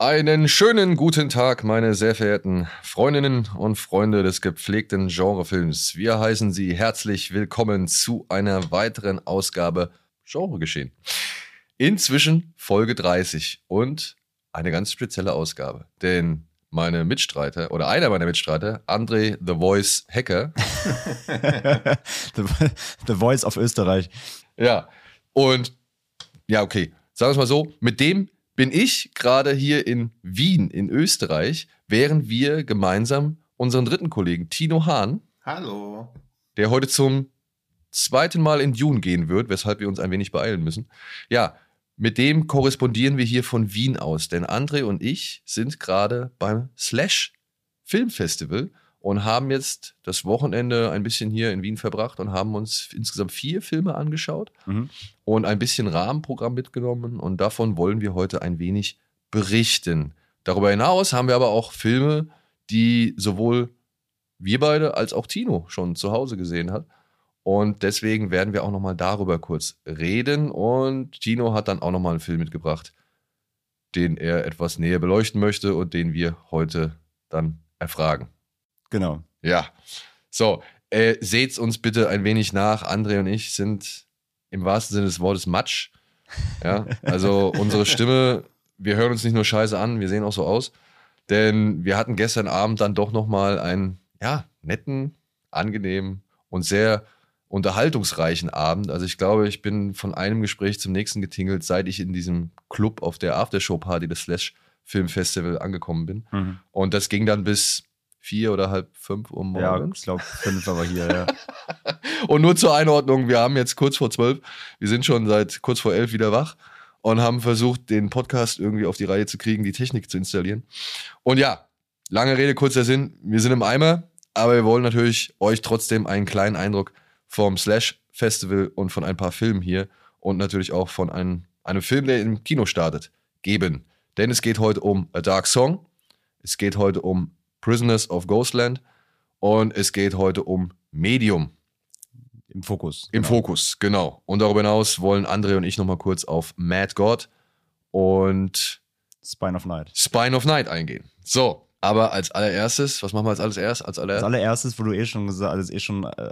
Einen schönen guten Tag, meine sehr verehrten Freundinnen und Freunde des gepflegten Genrefilms. Wir heißen Sie herzlich willkommen zu einer weiteren Ausgabe Genregeschehen. Inzwischen Folge 30 und eine ganz spezielle Ausgabe, denn meine Mitstreiter oder einer meiner Mitstreiter, André The Voice Hacker. the, the Voice of Österreich. Ja, und ja, okay, sagen wir es mal so, mit dem bin ich gerade hier in Wien in Österreich, während wir gemeinsam unseren dritten Kollegen Tino Hahn, Hallo. der heute zum zweiten Mal in Dune gehen wird, weshalb wir uns ein wenig beeilen müssen. Ja, mit dem korrespondieren wir hier von Wien aus, denn André und ich sind gerade beim Slash Filmfestival und haben jetzt das Wochenende ein bisschen hier in Wien verbracht und haben uns insgesamt vier Filme angeschaut Mhm. und ein bisschen Rahmenprogramm mitgenommen und davon wollen wir heute ein wenig berichten. Darüber hinaus haben wir aber auch Filme, die sowohl wir beide als auch Tino schon zu Hause gesehen hat. Und deswegen werden wir auch nochmal darüber kurz reden. Und Tino hat dann auch nochmal einen Film mitgebracht, den er etwas näher beleuchten möchte und den wir heute dann erfragen. Genau. Ja. So, äh, seht's uns bitte ein wenig nach. André und ich sind im wahrsten Sinne des Wortes Matsch. Ja, also unsere Stimme, wir hören uns nicht nur scheiße an, wir sehen auch so aus. Denn wir hatten gestern Abend dann doch nochmal einen, ja, netten, angenehmen und sehr unterhaltungsreichen Abend. Also ich glaube, ich bin von einem Gespräch zum nächsten getingelt, seit ich in diesem Club auf der Aftershow-Party des Slash Film Festival angekommen bin. Mhm. Und das ging dann bis vier oder halb fünf Uhr Ja, morgens. ich glaube fünf aber hier, ja. Und nur zur Einordnung, wir haben jetzt kurz vor zwölf, wir sind schon seit kurz vor elf wieder wach und haben versucht, den Podcast irgendwie auf die Reihe zu kriegen, die Technik zu installieren. Und ja, lange Rede, kurzer Sinn, wir sind im Eimer, aber wir wollen natürlich euch trotzdem einen kleinen Eindruck vom Slash Festival und von ein paar Filmen hier und natürlich auch von einem, einem Film, der im Kino startet, geben. Denn es geht heute um A Dark Song, es geht heute um Prisoners of Ghostland und es geht heute um Medium. Im Fokus. Im genau. Fokus, genau. Und darüber hinaus wollen André und ich nochmal kurz auf Mad God und Spine of Night. Spine of Night eingehen. So, aber als allererstes, was machen wir als alles erst? Als Als allererstes? allererstes, wo du eh schon gesagt, also eh schon äh,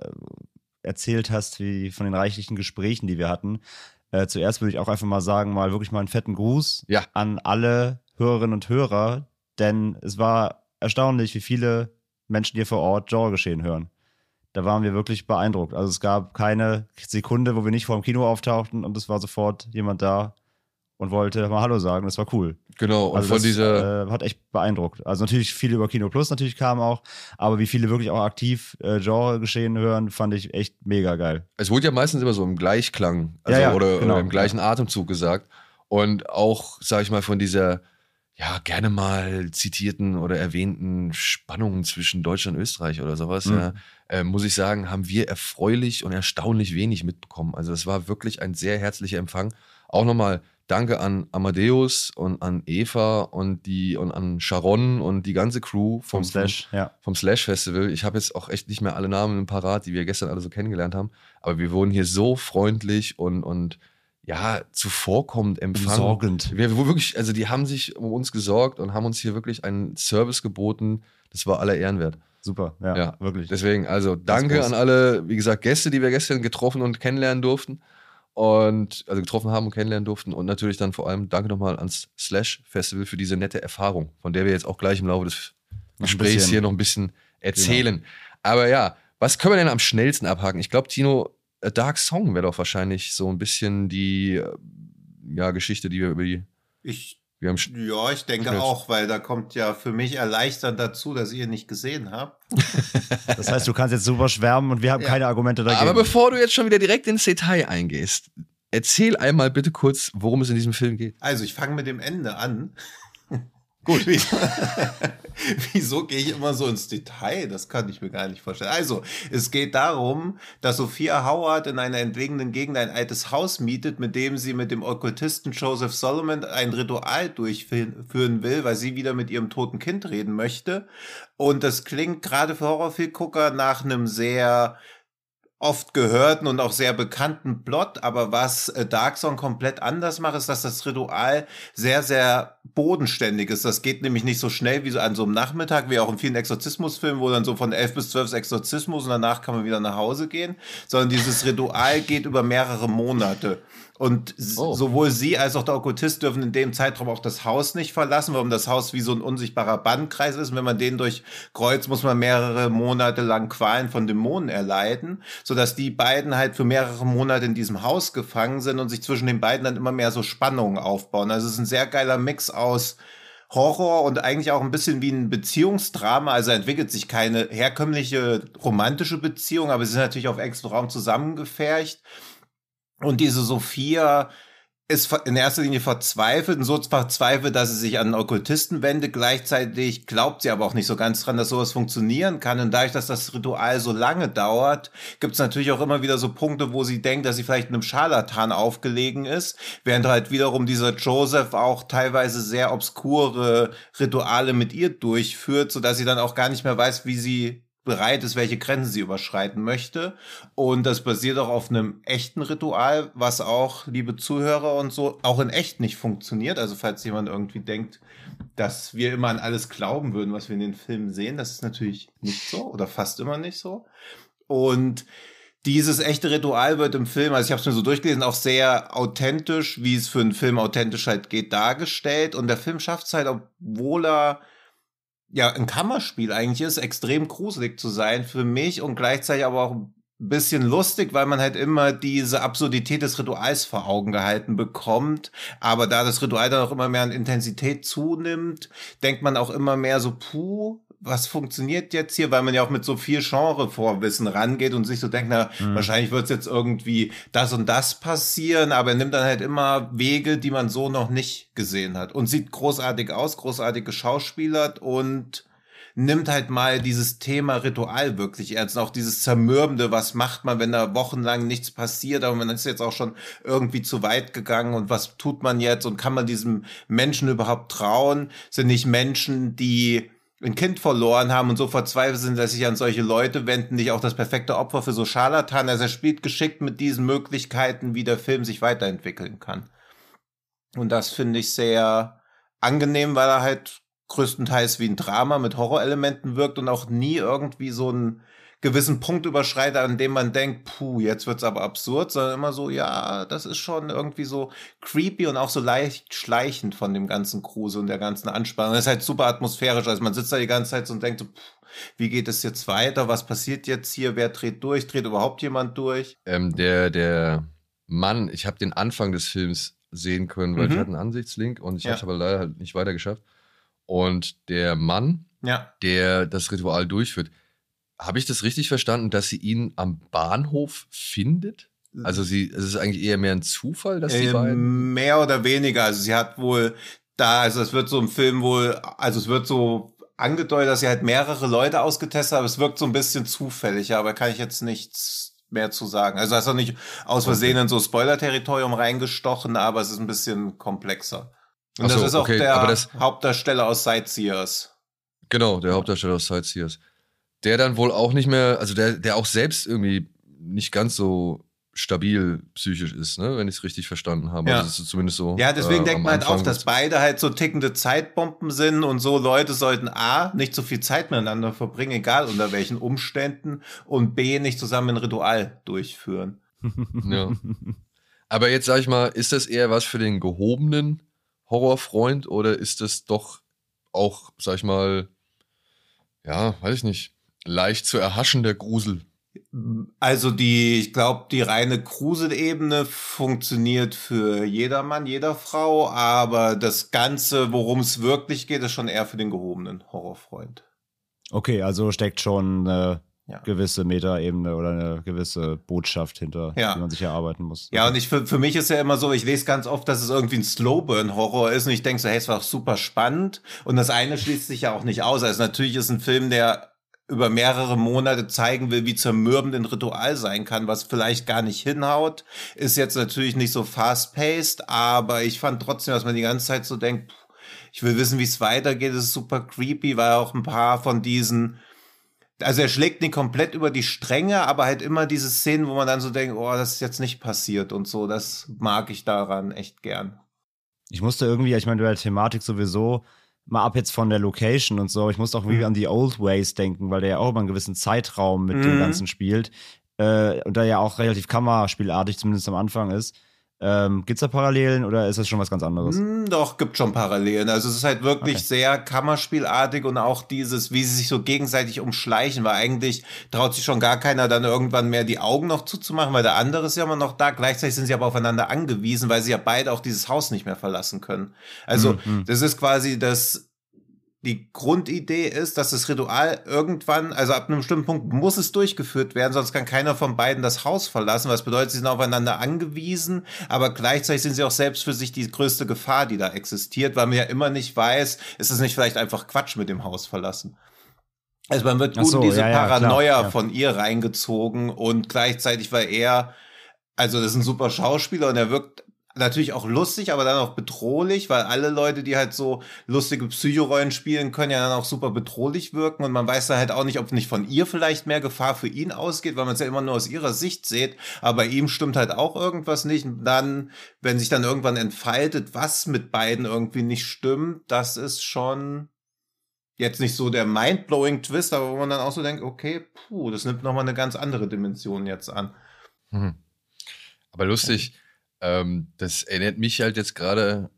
erzählt hast, wie von den reichlichen Gesprächen, die wir hatten. Äh, zuerst würde ich auch einfach mal sagen, mal wirklich mal einen fetten Gruß Ja. an alle Hörerinnen und Hörer, denn es war erstaunlich, wie viele Menschen hier vor Ort Genregeschehen hören. Da waren wir wirklich beeindruckt. Also es gab keine Sekunde, wo wir nicht vor dem Kino auftauchten und es war sofort jemand da und wollte mal Hallo sagen. Das war cool. Genau, und Also von das, dieser, äh, hat echt beeindruckt. Also natürlich viele über Kino Plus natürlich kamen auch, aber wie viele wirklich auch aktiv äh, Genre-Geschehen hören, fand ich echt mega geil. es wurde ja meistens immer so im Gleichklang also, Ja, ja, oder, genau, oder im gleichen Atemzug gesagt. Und auch, sag ich mal, von dieser, ja, gerne mal zitierten oder erwähnten Spannung zwischen Deutschland und Österreich oder sowas, Mhm. ja, äh, muss ich sagen, haben wir erfreulich und erstaunlich wenig mitbekommen. Also es war wirklich ein sehr herzlicher Empfang. Auch nochmal Danke an Amadeus und an Eva und die und an Sharon und die ganze Crew vom, Vom Slash, ja. vom Slash Festival. Ich habe jetzt auch echt nicht mehr alle Namen parat, die wir gestern alle so kennengelernt haben. Aber wir wurden hier so freundlich und, und ja, zuvorkommend empfangen. Umsorgend. Wir, wo wirklich, also die haben sich um uns gesorgt und haben uns hier wirklich einen Service geboten. Das war aller Ehren wert. Super, ja, Ja, wirklich. Deswegen, also danke an alle, wie gesagt, Gäste, die wir gestern getroffen und kennenlernen durften. Und also getroffen haben und kennenlernen durften. Und natürlich dann vor allem danke nochmal ans Slash Festival für diese nette Erfahrung, von der wir jetzt auch gleich im Laufe des Gesprächs hier noch ein bisschen erzählen. Aber ja, was können wir denn am schnellsten abhaken? Ich glaube, Tino, A Dark Song wäre doch wahrscheinlich so ein bisschen die äh, ja, Geschichte, die wir über die. Ich, Wir haben ja, ich denke Schnell. auch, weil da kommt ja für mich erleichternd dazu, dass ihr nicht gesehen habt. Das heißt, du kannst jetzt super schwärmen und wir haben Ja. keine Argumente dagegen. Aber bevor du jetzt schon wieder direkt ins Detail eingehst, erzähl einmal bitte kurz, worum es in diesem Film geht. Also, ich fange mit dem Ende an. Gut. Wieso, gehe ich immer so ins Detail? Das kann ich mir gar nicht vorstellen. Also, es geht darum, dass Sophia Howard in einer entlegenen Gegend ein altes Haus mietet, mit dem sie mit dem Okkultisten Joseph Solomon ein Ritual durchführen will, weil sie wieder mit ihrem toten Kind reden möchte. Und das klingt gerade für Horrorfilmgucker nach einem sehr oft gehörten und auch sehr bekannten Plot, aber was äh, Dark Song komplett anders macht, ist, dass das Ritual sehr, sehr bodenständig ist. Das geht nämlich nicht so schnell wie so an so einem Nachmittag, wie auch in vielen Exorzismusfilmen, wo dann so von elf bis zwölf Exorzismus und danach kann man wieder nach Hause gehen, sondern dieses Ritual geht über mehrere Monate. Und oh. sowohl sie als auch der Okkultist dürfen in dem Zeitraum auch das Haus nicht verlassen, warum das Haus wie so ein unsichtbarer Bandkreis ist. Und wenn man den durchkreuzt, muss man mehrere Monate lang Qualen von Dämonen erleiden, sodass die beiden halt für mehrere Monate in diesem Haus gefangen sind und sich zwischen den beiden dann immer mehr so Spannungen aufbauen. Also es ist ein sehr geiler Mix aus Horror und eigentlich auch ein bisschen wie ein Beziehungsdrama. Also entwickelt sich keine herkömmliche romantische Beziehung, aber sie sind natürlich auf engstem Raum zusammengefercht. Und diese Sophia ist in erster Linie verzweifelt und so verzweifelt, dass sie sich an Okkultisten wendet. Gleichzeitig glaubt sie aber auch nicht so ganz dran, dass sowas funktionieren kann. Und dadurch, dass das Ritual so lange dauert, gibt es natürlich auch immer wieder so Punkte, wo sie denkt, dass sie vielleicht einem Scharlatan aufgelegen ist, während halt wiederum dieser Joseph auch teilweise sehr obskure Rituale mit ihr durchführt, so dass sie dann auch gar nicht mehr weiß, wie sie bereit ist, welche Grenzen sie überschreiten möchte. Und das basiert auch auf einem echten Ritual, was auch, liebe Zuhörer und so, auch in echt nicht funktioniert. Also falls jemand irgendwie denkt, dass wir immer an alles glauben würden, was wir in den Filmen sehen, das ist natürlich nicht so oder fast immer nicht so. Und dieses echte Ritual wird im Film, also ich habe es mir so durchgelesen, auch sehr authentisch, wie es für einen Film authentisch halt geht, dargestellt. Und der Film schafft es halt, obwohl er ja ein Kammerspiel eigentlich ist, extrem gruselig zu sein für mich und gleichzeitig aber auch ein bisschen lustig, weil man halt immer diese Absurdität des Rituals vor Augen gehalten bekommt. Aber da das Ritual dann auch immer mehr an Intensität zunimmt, denkt man auch immer mehr so, puh, was funktioniert jetzt hier, weil man ja auch mit so viel Genre-Vorwissen rangeht und sich so denkt, na, mhm. wahrscheinlich wird es jetzt irgendwie das und das passieren, aber er nimmt dann halt immer Wege, die man so noch nicht gesehen hat und sieht großartig aus, großartig geschauspielert und nimmt halt mal dieses Thema Ritual wirklich ernst. auch dieses Zermürbende, was macht man, wenn da wochenlang nichts passiert, aber man ist jetzt auch schon irgendwie zu weit gegangen und was tut man jetzt und kann man diesem Menschen überhaupt trauen? Sind nicht Menschen, die ein Kind verloren haben und so verzweifelt sind, dass sich an solche Leute wenden, nicht auch das perfekte Opfer für so Scharlatan. Also er spielt geschickt mit diesen Möglichkeiten, wie der Film sich weiterentwickeln kann. Und das finde ich sehr angenehm, weil er halt größtenteils wie ein Drama mit Horrorelementen wirkt und auch nie irgendwie so ein gewissen Punkt überschreitet, an dem man denkt, puh, jetzt wird's aber absurd, sondern immer so, ja, das ist schon irgendwie so creepy und auch so leicht schleichend von dem ganzen Kruse und der ganzen Anspannung. Das ist halt super atmosphärisch. Also man sitzt da die ganze Zeit so und denkt so, pff, wie geht es jetzt weiter? Was passiert jetzt hier? Wer dreht durch? Dreht überhaupt jemand durch? Ähm, der, der Mann, ich habe den Anfang des Films sehen können, weil mhm. ich hatte einen Ansichtslink und ich ja. habe aber leider halt nicht weiter geschafft. Und der Mann, ja. der das Ritual durchführt, habe ich das richtig verstanden, dass sie ihn am Bahnhof findet? Also sie, es ist eigentlich eher mehr ein Zufall, dass die äh, beiden. Mehr oder weniger. Also sie hat wohl da, also es wird so im Film wohl, also es wird so angedeutet, dass sie halt mehrere Leute ausgetestet hat, aber es wirkt so ein bisschen zufällig, aber kann ich jetzt nichts mehr zu sagen. Also hast du nicht aus Versehen okay. in so Spoiler-Territorium reingestochen, aber es ist ein bisschen komplexer. Und so, das ist auch okay, der Hauptdarsteller aus Sightseers. Genau, der Hauptdarsteller aus Sightseers der dann wohl auch nicht mehr, also der, der auch selbst irgendwie nicht ganz so stabil psychisch ist, ne? wenn ich es richtig verstanden habe. Ja. Also das ist zumindest so. Ja, deswegen äh, denkt man halt auch, dass beide halt so tickende Zeitbomben sind und so Leute sollten A, nicht so viel Zeit miteinander verbringen, egal unter welchen Umständen, und B, nicht zusammen ein Ritual durchführen. ja. Aber jetzt sag ich mal, ist das eher was für den gehobenen Horrorfreund oder ist das doch auch, sag ich mal, ja, weiß ich nicht, leicht zu erhaschen, der Grusel. Also die, ich glaube, die reine Gruselebene funktioniert für jedermann, jeder Frau, aber das Ganze, worum es wirklich geht, ist schon eher für den gehobenen Horrorfreund. Okay, also steckt schon äh, Ja. gewisse Metaebene oder eine gewisse Botschaft hinter, Ja. die man sich erarbeiten muss. Ja, und ich für, für mich ist ja immer so, ich lese ganz oft, dass es irgendwie ein Slowburn-Horror ist und ich denke so, hey, es war auch super spannend. Und das eine schließt sich ja auch nicht aus. Also natürlich ist ein Film, der über mehrere Monate zeigen will, wie zermürbend ein Ritual sein kann, was vielleicht gar nicht hinhaut. Ist jetzt natürlich nicht so fast-paced, aber ich fand trotzdem, dass man die ganze Zeit so denkt, ich will wissen, wie es weitergeht. Es ist super creepy, weil auch ein paar von diesen also er schlägt nicht komplett über die Stränge, aber halt immer diese Szenen, wo man dann so denkt, oh, das ist jetzt nicht passiert und so. Das mag ich daran echt gern. Ich musste irgendwie, ich meine, bei der Thematik sowieso, mal ab jetzt von der Location und so, ich musste auch irgendwie Mhm. an die Old Ways denken, weil der ja auch über einen gewissen Zeitraum mit Mhm. dem Ganzen spielt. Äh, und da ja auch relativ kammerspielartig, zumindest am Anfang ist. Ähm, Gibt es da Parallelen oder ist das schon was ganz anderes? Hm, doch, gibt schon Parallelen. Also es ist halt wirklich Okay. sehr Kammerspielartig und auch dieses, wie sie sich so gegenseitig umschleichen, weil eigentlich traut sich schon gar keiner dann irgendwann mehr die Augen noch zuzumachen, weil der andere ist ja immer noch da. Gleichzeitig sind sie aber aufeinander angewiesen, weil sie ja beide auch dieses Haus nicht mehr verlassen können. Also Mhm. das ist quasi das, die Grundidee ist, dass das Ritual irgendwann, also ab einem bestimmten Punkt muss es durchgeführt werden, sonst kann keiner von beiden das Haus verlassen, was bedeutet, sie sind aufeinander angewiesen, aber gleichzeitig sind sie auch selbst für sich die größte Gefahr, die da existiert, weil man ja immer nicht weiß, ist es nicht vielleicht einfach Quatsch mit dem Haus verlassen. Also man wird gut so, in diese ja, ja, klar, Paranoia ja. von ihr reingezogen und gleichzeitig war er, also das ist ein super Schauspieler und er wirkt natürlich auch lustig, aber dann auch bedrohlich, weil alle Leute, die halt so lustige Psychorollen spielen, können ja dann auch super bedrohlich wirken und man weiß dann halt auch nicht, ob nicht von ihr vielleicht mehr Gefahr für ihn ausgeht, weil man es ja immer nur aus ihrer Sicht sieht, aber bei ihm stimmt halt auch irgendwas nicht und dann, wenn sich dann irgendwann entfaltet, was mit beiden irgendwie nicht stimmt, das ist schon jetzt nicht so der mindblowing Twist, aber wo man dann auch so denkt, okay, puh, das nimmt nochmal eine ganz andere Dimension jetzt an. Mhm. Aber lustig, ähm, das erinnert mich halt jetzt gerade,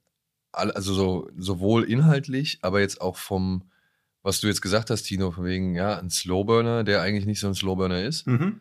also so, sowohl inhaltlich, aber jetzt auch vom, was du jetzt gesagt hast, Tino, von wegen, ja, ein Slowburner, der eigentlich nicht so ein Slowburner ist. Mhm.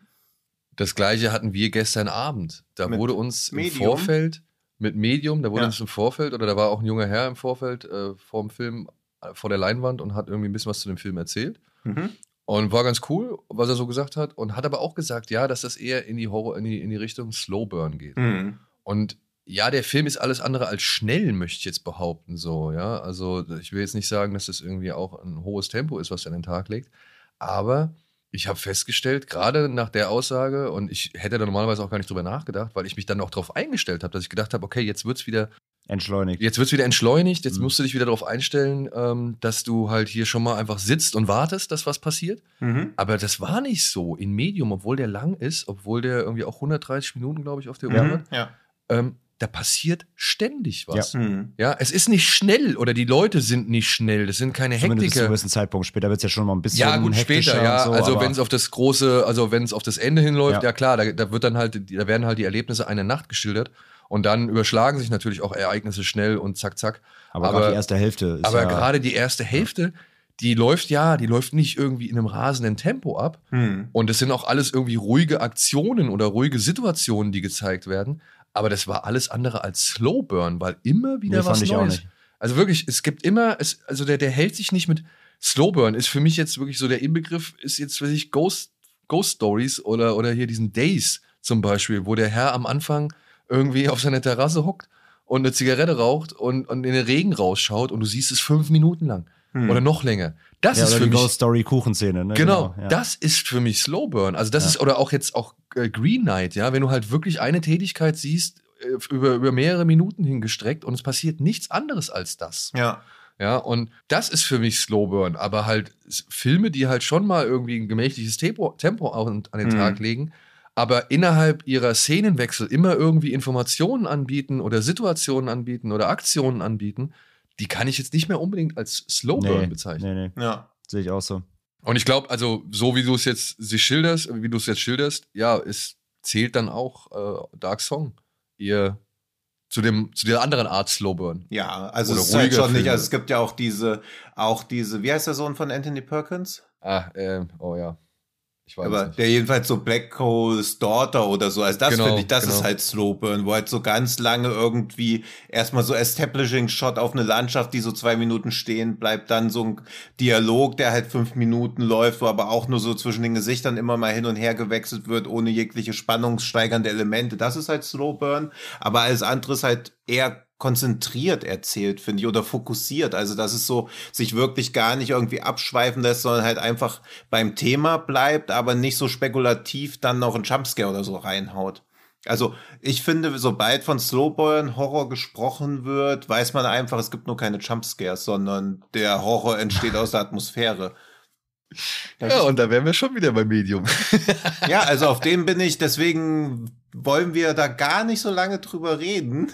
Das gleiche hatten wir gestern Abend. Da Mit wurde uns im Medium? Vorfeld mit Medium, da wurde Ja. uns im Vorfeld, oder da war auch ein junger Herr im Vorfeld äh, vor dem Film, äh, vor der Leinwand und hat irgendwie ein bisschen was zu dem Film erzählt. Mhm. Und war ganz cool, was er so gesagt hat. Und hat aber auch gesagt, ja, dass das eher in die Horror, in die, in die Richtung Slowburn geht. Mhm. Und ja, der Film ist alles andere als schnell, möchte ich jetzt behaupten, so, ja. Also, ich will jetzt nicht sagen, dass das irgendwie auch ein hohes Tempo ist, was er an den Tag legt. Aber ich habe festgestellt, gerade nach der Aussage, und ich hätte da normalerweise auch gar nicht drüber nachgedacht, weil ich mich dann auch darauf eingestellt habe, dass ich gedacht habe, okay, jetzt wird's wieder Entschleunigt. Jetzt wird's wieder entschleunigt, jetzt Mhm. musst du dich wieder darauf einstellen, ähm, dass du halt hier schon mal einfach sitzt und wartest, dass was passiert. Mhm. Aber das war nicht so in Medium, obwohl der lang ist, obwohl der irgendwie auch 130 Minuten, glaube ich, auf der Uhr Mhm. hat. Ja. Ähm, da passiert ständig was. Ja. Mhm. es ist nicht schnell oder die Leute sind nicht schnell. Das sind keine Zumindest zu einem gewissen Zeitpunkt. Später wird es ja schon mal ein bisschen Ja, gut, später, ja. so, also wenn es auf das große, also wenn es auf das Ende hinläuft, ja, Ja. klar, da, da wird dann halt, da werden halt die Erlebnisse einer Nacht geschildert. Und dann überschlagen sich natürlich auch Ereignisse schnell und zack, zack. aber, aber- gerade die erste Hälfte ist Aber ja, gerade die erste Hälfte, die läuft ja, die läuft nicht irgendwie in einem rasenden Tempo ab. Mhm. Und es sind auch alles irgendwie ruhige Aktionen oder ruhige Situationen, die gezeigt werden. Aber das war alles andere als Slowburn, weil immer wieder Nee, was ich Neues. nicht. Also wirklich, es gibt immer, es, also der, der hält sich nicht mit Slowburn, ist für mich jetzt wirklich so der Inbegriff, ist jetzt für sich Ghost, Ghost Stories oder, oder hier diesen Days zum Beispiel, wo der Herr am Anfang irgendwie auf seiner Terrasse hockt und eine Zigarette raucht und, und in den Regen rausschaut und du siehst es fünf Minuten lang Mhm. oder noch länger. Das ja, ist für die mich Ghost Story Kuchenszene. Ne? Genau, ja. das ist für mich Slowburn. Also das Ja. ist, oder auch jetzt auch Green Knight, ja, wenn du halt wirklich eine Tätigkeit siehst, äh, über, über mehrere Minuten hingestreckt und es passiert nichts anderes als das. Ja. Ja, und das ist für mich Slowburn, aber halt Filme, die halt schon mal irgendwie ein gemächliches Tempo, Tempo an, an den Mhm. Tag legen, aber innerhalb ihrer Szenenwechsel immer irgendwie Informationen anbieten oder Situationen anbieten oder Aktionen anbieten, die kann ich jetzt nicht mehr unbedingt als Slowburn nee, bezeichnen. nee, nee, Ja. sehe ich auch so. Und ich glaube, also so wie du es jetzt sich schilderst, wie du es jetzt schilderst, ja, es zählt dann auch äh, Dark Song ihr zu dem zu der anderen Art Slowburn. Ja, also Oder es ist halt schon nicht, also es gibt ja auch diese, auch diese, wie heißt der Sohn von Anthony Perkins? Ah, ähm, oh ja. Ich weiß Aber nicht. der jedenfalls so Black Cole's Daughter oder so, also das Genau, finde ich, das genau. ist halt Slowburn, wo halt so ganz lange irgendwie erstmal so Establishing Shot auf eine Landschaft, die so zwei Minuten stehen bleibt, dann so ein Dialog, der halt fünf Minuten läuft, wo aber auch nur so zwischen den Gesichtern immer mal hin und her gewechselt wird, ohne jegliche spannungssteigernde Elemente. Das ist halt Slowburn, aber alles andere ist halt eher konzentriert erzählt, finde ich, oder fokussiert. Also, dass es so sich wirklich gar nicht irgendwie abschweifen lässt, sondern halt einfach beim Thema bleibt, aber nicht so spekulativ dann noch ein Jumpscare oder so reinhaut. Also, ich finde, sobald von Slowburn Horror gesprochen wird, weiß man einfach, es gibt nur keine Jumpscares, sondern der Horror entsteht aus der Atmosphäre. Ja, und da wären wir schon wieder beim Medium. Ja, also auf dem bin ich, deswegen wollen wir da gar nicht so lange drüber reden.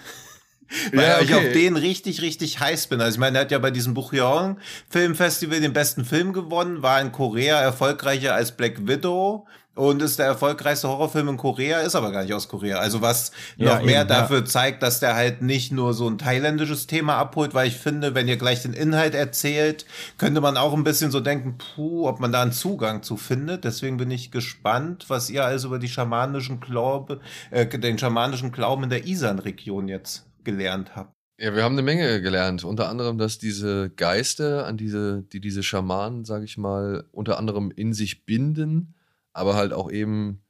Weil Ja, ich okay. auf den richtig, richtig heiß bin. Also ich meine, er hat ja bei diesem Bucheon Filmfestival den besten Film gewonnen, war in Korea erfolgreicher als Black Widow und ist der erfolgreichste Horrorfilm in Korea, ist aber gar nicht aus Korea. Also was Ja, noch mehr eben, ja. dafür zeigt, dass der halt nicht nur so ein thailändisches Thema abholt, weil ich finde, wenn ihr gleich den Inhalt erzählt, könnte man auch ein bisschen so denken, puh, ob man da einen Zugang zu findet. Deswegen bin ich gespannt, was ihr also über die schamanischen Glaube, äh, den schamanischen Glauben in der Isan-Region jetzt gelernt habt. Ja, wir haben eine Menge gelernt. Unter anderem, dass diese Geister, an diese, die diese Schamanen, sage ich mal, unter anderem in sich binden, aber halt auch eben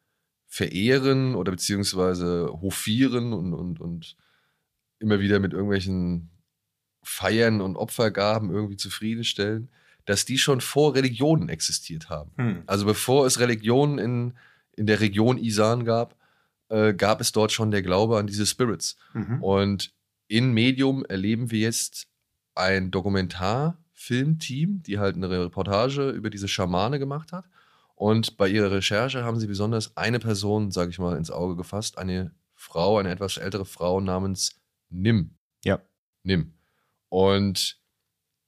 verehren oder beziehungsweise hofieren und, und, und immer wieder mit irgendwelchen Feiern und Opfergaben irgendwie zufriedenstellen, dass die schon vor Religionen existiert haben. Hm. Also bevor es Religionen in, in der Region Isan gab, äh, gab es dort schon der Glaube an diese Spirits. Mhm. Und in Medium erleben wir jetzt ein Dokumentarfilmteam, die halt eine Reportage über diese Schamane gemacht hat. Und bei ihrer Recherche haben sie besonders eine Person, sage ich mal, ins Auge gefasst, eine Frau, eine etwas ältere Frau namens Nim. Ja. Nim. Und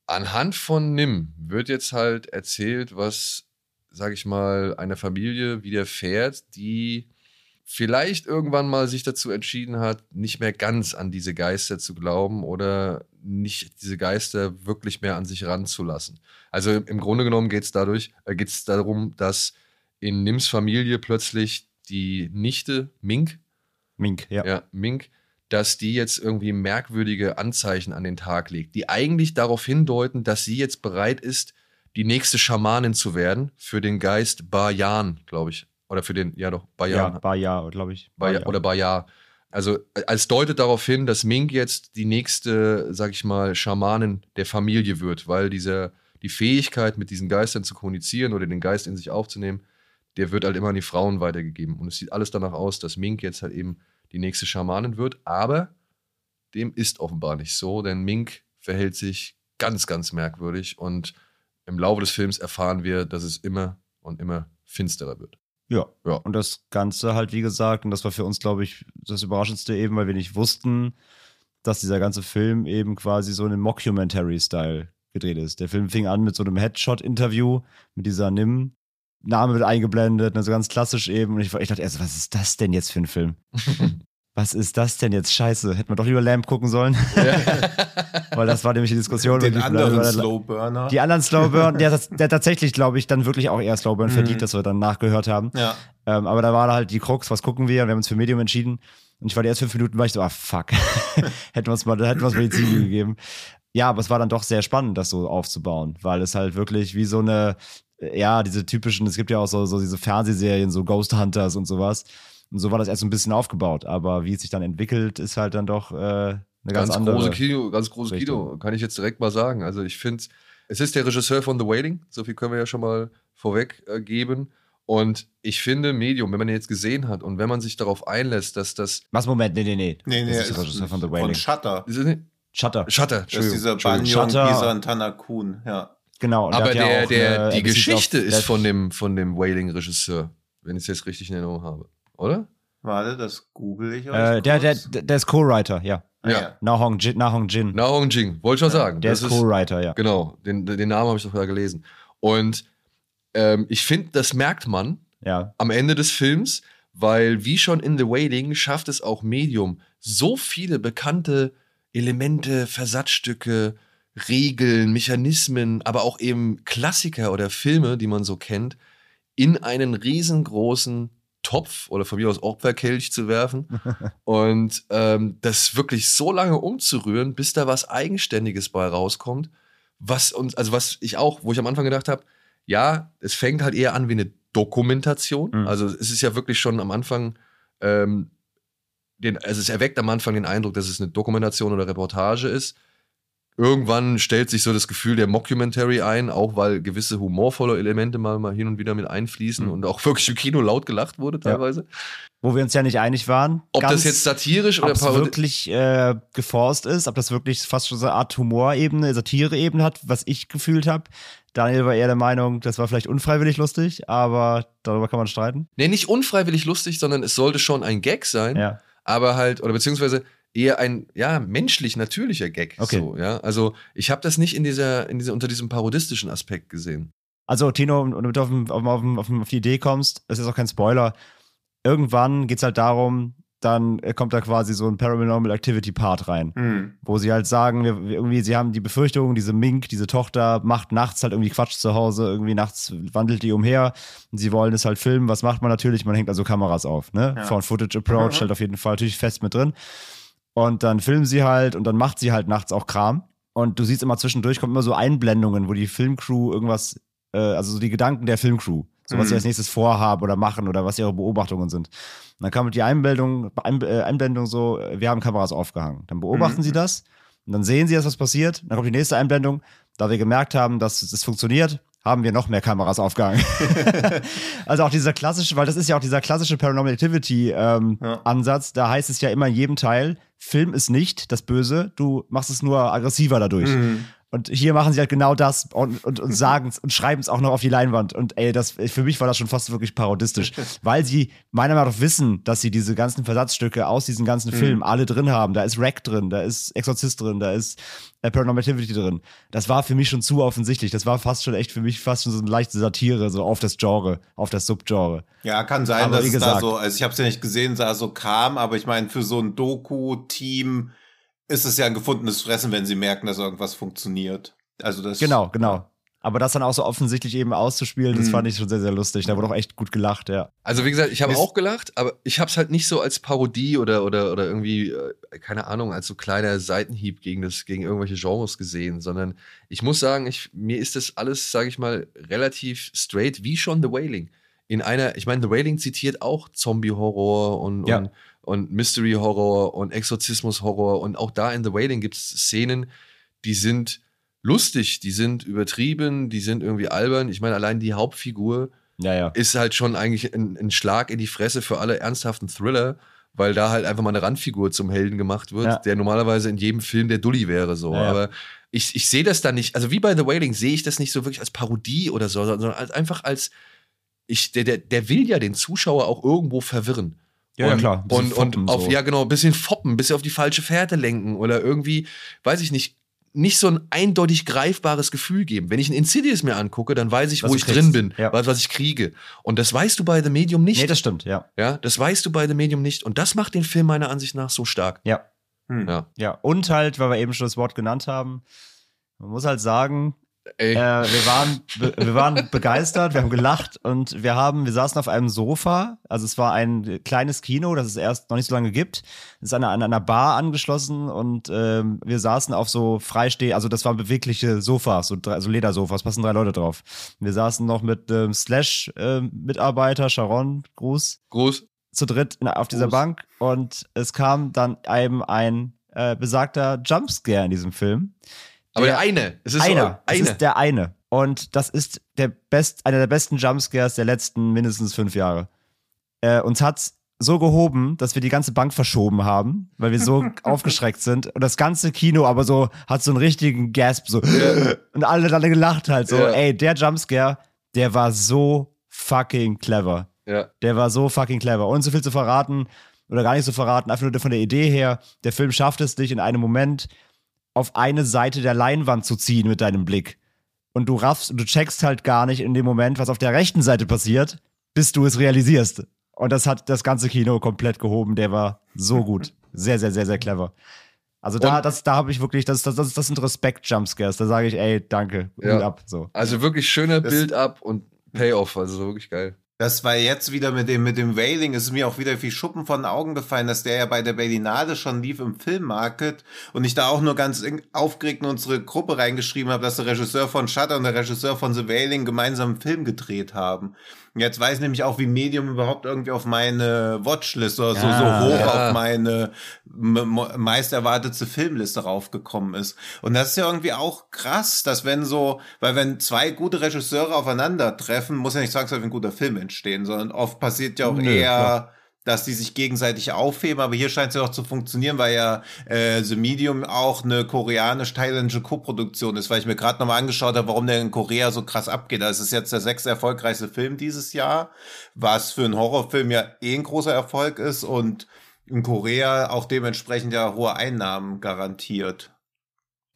anhand von Nim wird jetzt halt erzählt, was, sage ich mal, einer Familie widerfährt, die vielleicht irgendwann mal sich dazu entschieden hat, nicht mehr ganz an diese Geister zu glauben oder nicht diese Geister wirklich mehr an sich ranzulassen. Also im Grunde genommen geht es dadurch, äh, geht es darum, dass in Nims Familie plötzlich die Nichte Mink, Mink, ja. ja, Mink, dass die jetzt irgendwie merkwürdige Anzeichen an den Tag legt, die eigentlich darauf hindeuten, dass sie jetzt bereit ist, die nächste Schamanin zu werden für den Geist Bayan, glaube ich. Oder für den, ja doch, Ja, Bayan. Baja, glaube ich. Baja. oder Bajar. Also als deutet darauf hin, dass Mink jetzt die nächste, sag ich mal, Schamanin der Familie wird, weil dieser, die Fähigkeit, mit diesen Geistern zu kommunizieren oder den Geist in sich aufzunehmen, der wird halt immer an die Frauen weitergegeben. Und es sieht alles danach aus, dass Mink jetzt halt eben die nächste Schamanin wird, aber dem ist offenbar nicht so, denn Mink verhält sich ganz, ganz merkwürdig und im Laufe des Films erfahren wir, dass es immer und immer finsterer wird. Ja. Ja. Und das Ganze halt, wie gesagt, und das war für uns, glaube ich, das Überraschendste eben, weil wir nicht wussten, dass dieser ganze Film eben quasi so in einem Mockumentary-Style gedreht ist. Der Film fing an mit so einem Headshot-Interview mit dieser Nim. Name wird eingeblendet, also ganz klassisch eben. Und ich, ich dachte erst, was ist das denn jetzt für ein Film? was ist das denn jetzt? Scheiße, hätten wir doch lieber Lamp gucken sollen. Weil das war nämlich die Diskussion. Den anderen Slowburner. Die anderen Slowburn, der, der tatsächlich, glaube ich, dann wirklich auch eher Slowburn Mhm. verdient, dass wir dann nachgehört haben. ja. Ähm, aber da war halt die Krux, was gucken wir? Und wir haben uns für Medium entschieden. Und ich war die ersten fünf Minuten, war ich so, ah fuck. hätten wir uns mal, hätten wir uns mal die Ziege gegeben. Ja, aber es war dann doch sehr spannend, das so aufzubauen, weil es halt wirklich wie so eine, ja, diese typischen, es gibt ja auch so, so diese Fernsehserien, so Ghost Hunters und sowas. Und so war das erst so ein bisschen aufgebaut. Aber wie es sich dann entwickelt, ist halt dann doch äh, eine ganz, ganz andere. große Kino, ganz große Richtung. Kino, kann ich jetzt direkt mal sagen. Also ich finde, es ist der Regisseur von The Wailing, so viel können wir ja schon mal vorweg äh, geben. Und ich finde Medium, wenn man ihn jetzt gesehen hat und wenn man sich darauf einlässt, dass das Was, Moment, nee, nee, nee. Nee, nee, das ist der Regisseur von The von Wailing. Shutter. ist es nicht? Shutter. Shutter, Das ist dieser. Banyon Shutter. Pisan Tanakun, ja. Genau. und Aber hat ja der, auch der, eine die Geschichte ist von dem, von dem Wailing-Regisseur, wenn ich es jetzt richtig in Erinnerung habe. Oder? Warte, das google ich euch Äh, der, der, der ist Co-Writer, ja. Ah, ja. Na Hong Jin. Na Hong Jin. Na Hong Jing, wollte ich schon sagen. der Das ist Co-Writer, ja. Genau, den, den Namen habe ich doch da gelesen. Und ähm, ich finde, das merkt man, Ja. am Ende des Films, weil wie schon in The Wailing schafft es auch Medium, so viele bekannte Elemente, Versatzstücke, Regeln, Mechanismen, aber auch eben Klassiker oder Filme, die man so kennt, in einen riesengroßen Topf oder von mir aus Opferkelch zu werfen und ähm, das wirklich so lange umzurühren, bis da was Eigenständiges bei rauskommt, was uns, also was ich auch, wo ich am Anfang gedacht habe, ja, es fängt halt eher an wie eine Dokumentation. Mhm. Also es ist ja wirklich schon am Anfang, ähm, den, also es erweckt am Anfang den Eindruck, dass es eine Dokumentation oder Reportage ist. Irgendwann stellt sich so das Gefühl der Mockumentary ein, auch weil gewisse humorvolle Elemente mal, mal hin und wieder mit einfließen Mhm. und auch wirklich im Kino laut gelacht wurde Ja. teilweise. Wo wir uns ja nicht einig waren. Ob ganz- das jetzt satirisch oder es parodi- wirklich äh, geforst ist, ob das wirklich fast schon so eine Art Humorebene, Satireebene hat, was ich gefühlt habe. Daniel war eher der Meinung, das war vielleicht unfreiwillig lustig, aber darüber kann man streiten. Nee, nicht unfreiwillig lustig, sondern es sollte schon ein Gag sein, Ja. aber halt, oder beziehungsweise eher ein, ja, menschlich, natürlicher Gag. Okay. So, ja. Also ich habe das nicht in dieser, in dieser, unter diesem parodistischen Aspekt gesehen. Also, Tino, und damit du auf, auf, auf, auf, auf die Idee kommst, das ist auch kein Spoiler. Irgendwann geht es halt darum, dann kommt da quasi so ein Paranormal Activity Part rein. Hm. wo sie halt sagen, wir, wir irgendwie, sie haben die Befürchtung, diese Mink, diese Tochter macht nachts halt irgendwie Quatsch zu Hause, irgendwie nachts wandelt die umher und sie wollen es halt filmen. Was macht man natürlich? Man hängt also Kameras auf, ne? Ja. Found Footage Approach Mhm. halt auf jeden Fall natürlich fest mit drin. Und dann filmen sie halt und dann macht sie halt nachts auch Kram. Und du siehst immer zwischendurch kommen immer so Einblendungen, wo die Filmcrew irgendwas, äh, also so die Gedanken der Filmcrew, so was Mhm. sie als nächstes vorhaben oder machen oder was ihre Beobachtungen sind. Und dann kam die Einblendung, Ein, äh, Einblendung so, wir haben Kameras aufgehangen. Dann beobachten Mhm. sie das und dann sehen sie, dass was passiert. Dann kommt die nächste Einblendung. Da wir gemerkt haben, dass es funktioniert, haben wir noch mehr Kameras aufgehangen. also auch dieser klassische, weil das ist ja auch dieser klassische Paranormal Activity ähm, Ja. Ansatz. Da heißt es ja immer in jedem Teil, Film ist nicht das Böse, du machst es nur aggressiver dadurch. Mhm. Und hier machen sie halt genau das und, und, und sagen es und schreiben es auch noch auf die Leinwand. Und ey, das, für mich war das schon fast wirklich parodistisch, weil sie meiner Meinung nach wissen, dass sie diese ganzen Versatzstücke aus diesen ganzen Filmen alle drin haben. Da ist Rack drin, da ist Exorzist drin, da ist äh, Paranormal Activity drin. Das war für mich schon zu offensichtlich. Das war fast schon echt für mich fast schon so eine leichte Satire, so auf das Genre, auf das Subgenre. Ja, kann sein, Aber dass es da gesagt- so, also ich habe es ja nicht gesehen, sah so kam, aber ich meine, für so ein Doku-Team ist es ja ein gefundenes Fressen, wenn sie merken, dass irgendwas funktioniert. Also das Genau, genau. Aber das dann auch so offensichtlich eben auszuspielen, das Mhm. fand ich schon sehr, sehr lustig. Da wurde auch echt gut gelacht, ja. Also wie gesagt, ich habe auch gelacht, aber ich habe es halt nicht so als Parodie oder oder oder irgendwie äh, keine Ahnung als so kleiner Seitenhieb gegen das gegen irgendwelche Genres gesehen, sondern ich muss sagen, ich mir ist das alles, sage ich mal, relativ straight wie schon The Wailing. In einer, ich meine, The Wailing zitiert auch Zombie-Horror und, Ja. und, und Mystery-Horror und Exorzismus-Horror und auch da in The Wailing gibt es Szenen, die sind lustig, die sind übertrieben, die sind irgendwie albern. Ich meine, allein die Hauptfigur Ja, ja. ist halt schon eigentlich ein, ein Schlag in die Fresse für alle ernsthaften Thriller, weil da halt einfach mal eine Randfigur zum Helden gemacht wird, Ja. der normalerweise in jedem Film der Dulli wäre so. Aber ich, ich sehe das dann nicht, also wie bei The Wailing sehe ich das nicht so wirklich als Parodie oder so, sondern als, einfach als ich, der, der, der will ja den Zuschauer auch irgendwo verwirren. Ja, ja, und, klar. Ein bisschen Und, und foppen auf, so. ja, genau, ein bisschen foppen, ein bisschen auf die falsche Fährte lenken oder irgendwie, weiß ich nicht, nicht so ein eindeutig greifbares Gefühl geben. Wenn ich ein Insidious mir angucke, dann weiß ich, Was wo ich kriegst. drin bin, Ja. was, was ich kriege. Und das weißt du bei The Medium nicht. Nee, das stimmt, ja. ja, das weißt du bei The Medium nicht. Und das macht den Film meiner Ansicht nach so stark. Ja. Hm. Ja. Ja, und halt, weil wir eben schon das Wort genannt haben, man muss halt sagen, Ey, äh, wir, waren, wir waren begeistert, wir haben gelacht und wir haben, wir saßen auf einem Sofa, also es war ein kleines Kino, das es erst noch nicht so lange gibt, es ist an einer, an einer Bar angeschlossen und ähm, wir saßen auf so freisteh, also das waren bewegliche Sofas, so, drei, so Ledersofas, passen drei Leute drauf. Wir saßen noch mit ähm, Slash-Mitarbeiter, Sharon, Gruß, groß. zu dritt in, auf dieser Groß. Bank und es kam dann einem ein äh, besagter Jumpscare in diesem Film. Aber Der- der eine. Es ist einer. So, Es eine. ist der eine. Und das ist der best, einer der besten Jumpscares der letzten mindestens fünf Jahre. Äh, uns hat's so gehoben, dass wir die ganze Bank verschoben haben, weil wir so aufgeschreckt sind. Und das ganze Kino aber so hat so einen richtigen Gasp, so. Und alle dann gelacht halt so. Ja. Ey, der Jumpscare, der war so fucking clever. ja. Der war so fucking clever. Und so viel zu verraten, oder gar nicht so verraten, einfach nur von der Idee her, der Film schafft es dich in einem Moment auf eine Seite der Leinwand zu ziehen mit deinem Blick. Und du raffst, du checkst halt gar nicht in dem Moment, was auf der rechten Seite passiert, bis du es realisierst. Und das hat das ganze Kino komplett gehoben. Der war so gut. Sehr, sehr, sehr, sehr clever. Also da, Und- das, da habe ich wirklich, das, das, das, das sind Respekt-Jumpscares. Da sage ich, ey, danke, Ja. ab. So. Also wirklich schöner Das- Build-up und Payoff, also wirklich geil. Das war jetzt wieder mit dem, mit dem Wailing, ist mir auch wieder wie Schuppen von Augen gefallen, dass der ja bei der Berlinade schon lief im Filmmarket und ich da auch nur ganz aufgeregt in unsere Gruppe reingeschrieben habe, dass der Regisseur von Shutter und der Regisseur von The Wailing gemeinsam einen Film gedreht haben. Jetzt weiß ich nämlich auch, wie Medium überhaupt irgendwie auf meine Watchlist oder so, Ja, so hoch ja. auf meine meist erwartete Filmliste raufgekommen ist. Und das ist ja irgendwie auch krass, dass wenn so, weil wenn zwei gute Regisseure aufeinandertreffen, muss ja nicht zwangsläufig ein guter Film entstehen, sondern oft passiert ja auch Nö, eher, klar. Dass die sich gegenseitig aufheben, aber hier scheint es ja auch zu funktionieren, weil ja äh, The Medium auch eine koreanisch-thailändische Koproduktion ist, weil ich mir gerade nochmal angeschaut habe, warum der in Korea so krass abgeht. Das ist jetzt der sechste erfolgreichste Film dieses Jahr, was für einen Horrorfilm ja eh ein großer Erfolg ist und in Korea auch dementsprechend ja hohe Einnahmen garantiert.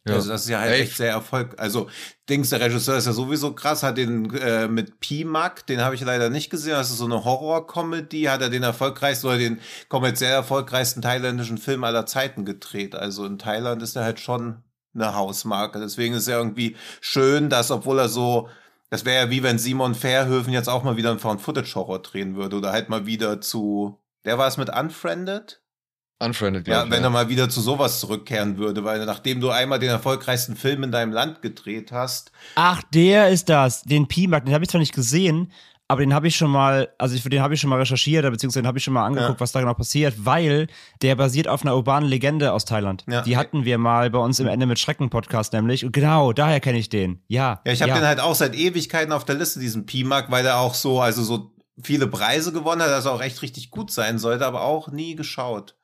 Ja. Also das ist ja halt Ey, echt sehr Erfolg. Also Dings, der Regisseur ist ja sowieso krass, hat den äh, mit P-Mac, den habe ich leider nicht gesehen. Das ist so eine Horror-Comedy, hat er den erfolgreichsten oder den kommerziell erfolgreichsten thailändischen Film aller Zeiten gedreht. Also in Thailand ist er halt schon eine Hausmarke. Deswegen ist er irgendwie schön, dass obwohl er so das wäre ja wie wenn Simon Verhoeven jetzt auch mal wieder einen Found-Footage-Horror drehen würde oder halt mal wieder zu, der war es mit Unfriended? Unfriended, Ja, ich. wenn er mal wieder zu sowas zurückkehren würde, weil nachdem du einmal den erfolgreichsten Film in deinem Land gedreht hast, Ach, der ist das. Den P-Mark, den habe ich zwar nicht gesehen, aber den habe ich schon mal, also für den habe ich schon mal recherchiert, beziehungsweise den habe ich schon mal angeguckt, Ja. was da genau passiert, weil der basiert auf einer urbanen Legende aus Thailand. Ja. Die hatten wir mal bei uns im Ende mit Schrecken-Podcast nämlich. Und genau, daher kenne ich den. Ja. Ja, ich habe den halt auch seit Ewigkeiten auf der Liste, diesen P-Mark, weil der auch so, also so viele Preise gewonnen hat, dass er auch echt richtig gut sein sollte, aber auch nie geschaut.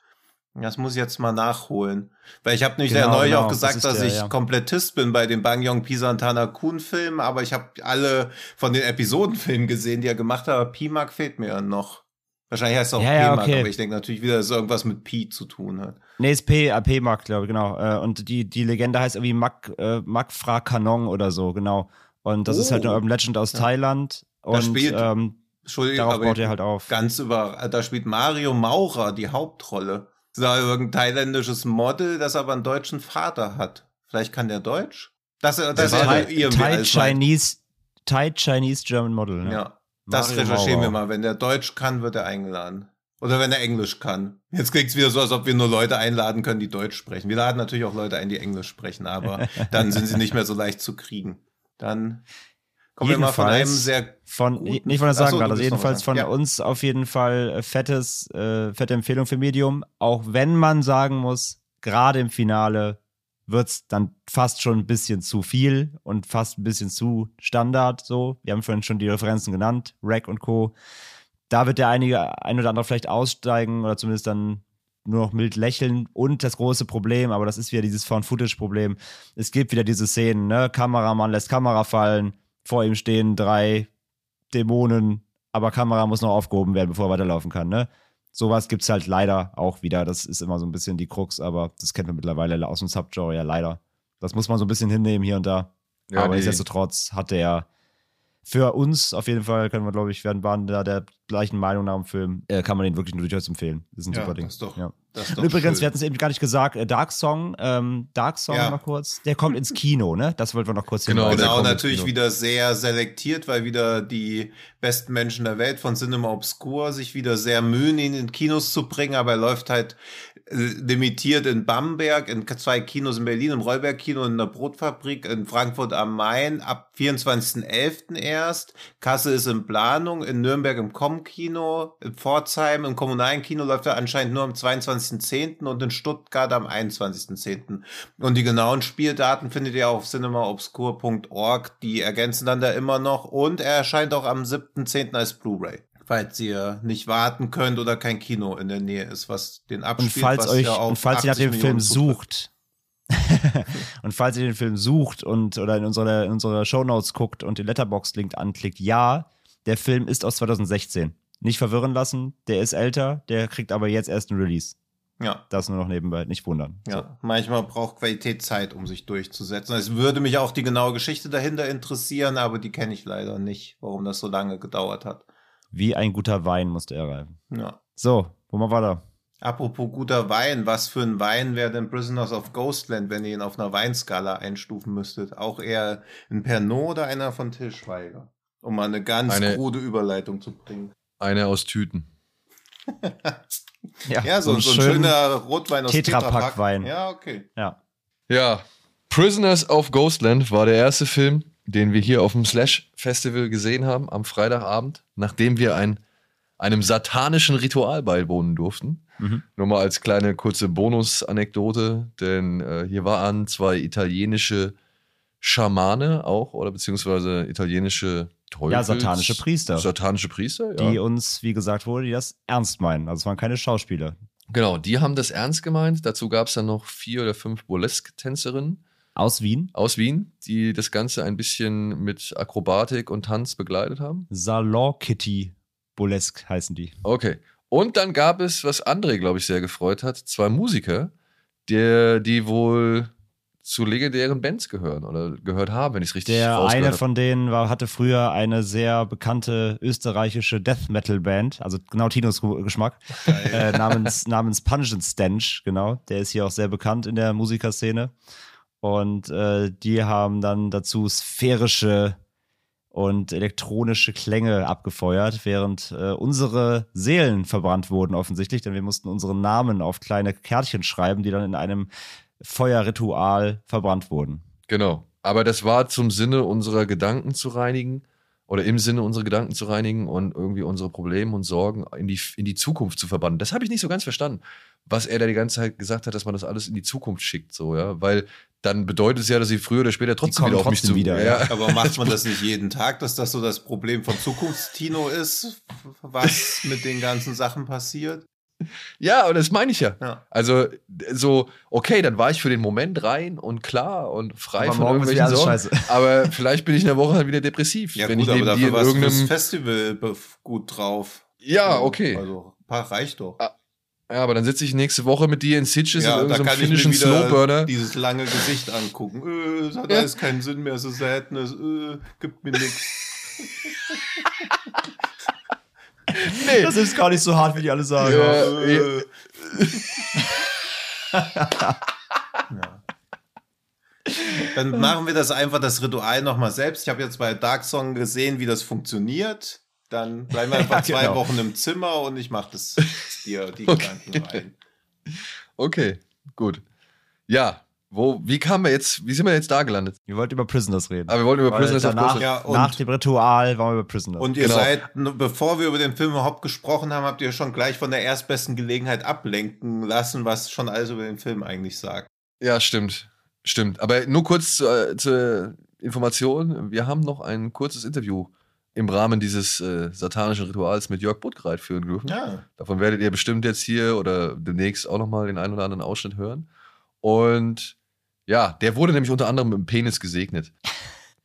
Das muss ich jetzt mal nachholen. Weil ich habe nämlich Genau, ja neulich genau, auch das gesagt, ist dass der, ich ja. Komplettist bin bei den Bangyong Pisantana Kun Filmen, aber ich habe alle von den Episodenfilmen gesehen, die er gemacht hat, aber P-Mark fehlt mir noch. Wahrscheinlich heißt es auch Ja, ja, P-Mark, okay. aber ich denke natürlich wieder, dass es irgendwas mit Pi zu tun hat. Nee, ist P, äh, P-Mark, glaube ich, genau. Äh, Und die, die Legende heißt irgendwie Mak, äh, Makfra Kanong oder so, genau. Und das ist halt eine Oh. Urban Legend aus Thailand. Und spielt- ähm, Entschuldigung, darauf baut er halt auf. ganz über, da spielt Mario Maurer die Hauptrolle. Also irgendein thailändisches Model, das aber einen deutschen Vater hat. Vielleicht kann der Deutsch? Das, das ist war ja Thai. Chinese, Thai Chinese German Model. Ne? Ja, das Mario recherchieren wir Maurer. mal. Wenn der Deutsch kann, wird er eingeladen. Oder wenn er Englisch kann. Jetzt klingt's wieder so, als ob wir nur Leute einladen können, die Deutsch sprechen. Wir laden natürlich auch Leute ein, die Englisch sprechen, aber dann sind sie nicht mehr so leicht zu kriegen. Dann kommen wir mal von einem sehr Von, nicht von der so, sagen gerade, also jedenfalls von. Ja. uns auf jeden Fall äh, fettes, äh, fette Empfehlung für Medium, auch wenn man sagen muss, gerade im Finale wird's dann fast schon ein bisschen zu viel und fast ein bisschen zu Standard so. Wir haben vorhin schon die Referenzen genannt, Rack und Co. Da wird der einige, ein oder andere vielleicht aussteigen oder zumindest dann nur noch mild lächeln. Und das große Problem, aber das ist wieder dieses Found-Footage-Problem. Es gibt wieder diese Szenen, ne? Kameramann lässt Kamera fallen, vor ihm stehen drei Dämonen, aber Kamera muss noch aufgehoben werden, bevor er weiterlaufen kann, ne? Sowas gibt's halt leider auch wieder. Das ist immer so ein bisschen die Krux, aber das kennt man mittlerweile aus dem Subgenre ja leider. Das muss man so ein bisschen hinnehmen hier und da. Ja, aber nichtsdestotrotz hat er für uns auf jeden Fall, können wir, glaube ich, werden waren da der gleichen Meinung nach dem Film, äh, kann man den wirklich nur durchaus empfehlen. Das ist ein Ja, super Ding. das doch- ja. das doch übrigens, schön. wir hatten es eben gar nicht gesagt, äh, Dark Song, ähm, Dark Song Ja. mal kurz, der kommt ins Kino, ne? Das wollten wir noch kurz Genau, Genau, natürlich wieder sehr selektiert, weil wieder die besten Menschen der Welt von Cinema Obscure sich wieder sehr mühen, ihn in Kinos zu bringen, aber er läuft halt limitiert in Bamberg, in zwei Kinos in Berlin, im Rollberg-Kino in der Brotfabrik, in Frankfurt am Main, ab 24.11. erst. Kassel ist in Planung, in Nürnberg im Com-Kino, in Pforzheim im kommunalen Kino läuft er anscheinend nur am 22.10. und in Stuttgart am 21.10. Und die genauen Spieldaten findet ihr auf cinemaobscure.org. Die ergänzen dann da immer noch. Und er erscheint auch am 7.10. als Blu-ray. Falls ihr nicht warten könnt oder kein Kino in der Nähe ist, was den Und abspielt. falls was euch, ja und falls ihr nach 80 dem Film Millionen zutrifft. sucht, und falls ihr den Film sucht und oder in unsere, in unsere Shownotes guckt und den Letterbox-Link anklickt, ja, der Film ist aus 2016. Nicht verwirren lassen, der ist älter, der kriegt aber jetzt erst einen Release. Ja. Das nur noch nebenbei, nicht wundern. So. Ja, manchmal braucht Qualität Zeit, um sich durchzusetzen. Es würde mich auch die genaue Geschichte dahinter interessieren, aber die kenne ich leider nicht, warum das so lange gedauert hat. Wie ein guter Wein musste er reifen. Ja. So, wo mal weiter? Apropos guter Wein, was für ein Wein wäre denn Prisoners of Ghostland, wenn ihr ihn auf einer Weinskala einstufen müsstet? Auch eher ein Pernod oder einer von Til Schweiger? Um mal eine ganz Eine- krude Überleitung zu bringen. Eine aus Tüten. Ja, so, einen so ein schöner Rotwein aus Tetrapack-Wein. Ja, okay. Ja. Ja, Prisoners of Ghostland war der erste Film, den wir hier auf dem Slash Festival gesehen haben am Freitagabend, nachdem wir ein, einem satanischen Ritual beiwohnen durften. Mhm. Nur mal als kleine kurze Bonus-Anekdote, denn äh, hier waren zwei italienische Schamane auch, oder beziehungsweise italienische Teufels... Ja, satanische Priester. Satanische Priester, ja. Die uns, wie gesagt wurde, die das ernst meinen. Also es waren keine Schauspieler. genau, die haben das ernst gemeint. Dazu gab es dann noch vier oder fünf Burlesque-Tänzerinnen. Aus Wien. aus Wien, die das Ganze ein bisschen mit Akrobatik und Tanz begleitet haben. Salon Kitty Burlesque heißen die. Okay. Und dann gab es, was André, glaube ich, sehr gefreut hat, zwei Musiker, die, die wohl zu legendären Bands gehören oder gehört haben, wenn ich es richtig Der eine von denen war, hatte früher eine sehr bekannte österreichische Death Metal Band, also genau Tinos Geschmack, äh, namens, namens Pungent Stench, genau. Der ist hier auch sehr bekannt in der Musikerszene. Und äh, die haben dann dazu sphärische und elektronische Klänge abgefeuert, während äh, unsere Seelen verbrannt wurden offensichtlich, denn wir mussten unseren Namen auf kleine Kärtchen schreiben, die dann in einem Feuerritual verbrannt wurden. Genau. Aber das war zum Sinne unserer Gedanken zu reinigen oder im Sinne unserer Gedanken zu reinigen und irgendwie unsere Probleme und Sorgen in die, in die Zukunft zu verbannen. Das habe ich nicht so ganz verstanden, was er da die ganze Zeit gesagt hat, dass man das alles in die Zukunft schickt, so, ja, weil dann bedeutet es ja, dass sie früher oder später trotzdem wieder auf mich zu. wieder, ja. Aber macht man das nicht jeden Tag, dass das so das Problem von Zukunftstino ist, was mit den ganzen Sachen passiert? ja, und das meine ich ja. Ja. Also so, okay, dann war ich für den Moment rein und klar und frei Aber von irgendwelchen Sorgen. scheiße. Aber vielleicht bin ich in der Woche halt wieder depressiv, Ja, wenn gut, ich aber neben dir dafür warst irgendeinem Festival gut drauf. Ja, okay. Also, ein paar reicht doch. Ja, aber dann sitze ich nächste Woche mit dir in Sitges Ja, in da irgendeinem kann ich mir finnischen wieder Slowburner. dieses lange Gesicht angucken. Äh, es hat Ja. alles keinen Sinn mehr, so Sadness, äh, gibt mir nichts. Nee, Das ist gar nicht so hart, wie die alle sagen. Ja. Äh. ja. Dann machen wir das einfach, das Ritual nochmal selbst. Ich habe jetzt bei Dark Song gesehen, wie das funktioniert. Dann bleiben wir einfach Ja, zwei genau. Wochen im Zimmer und ich mache das dir die Okay. Gedanken rein. okay, gut. Ja, wo, wie kamen wir jetzt, wie sind wir jetzt da gelandet? Wir wollten über Prisoners reden. Aber wir wollten über Weil Prisoners danach. Ja, und- nach dem Ritual waren wir über Prisoners. Und ihr Genau. seid, bevor wir über den Film überhaupt gesprochen haben, habt ihr schon gleich von der erstbesten Gelegenheit ablenken lassen, was schon alles über den Film eigentlich sagt. Ja, stimmt. Stimmt. Aber nur kurz zur, zur Information: Wir haben noch ein kurzes Interview im Rahmen dieses äh, satanischen Rituals mit Jörg Buttgereit führen dürfen. Ja. Davon werdet ihr bestimmt jetzt hier oder demnächst auch nochmal den einen oder anderen Ausschnitt hören. Und ja, der wurde nämlich unter anderem mit dem Penis gesegnet.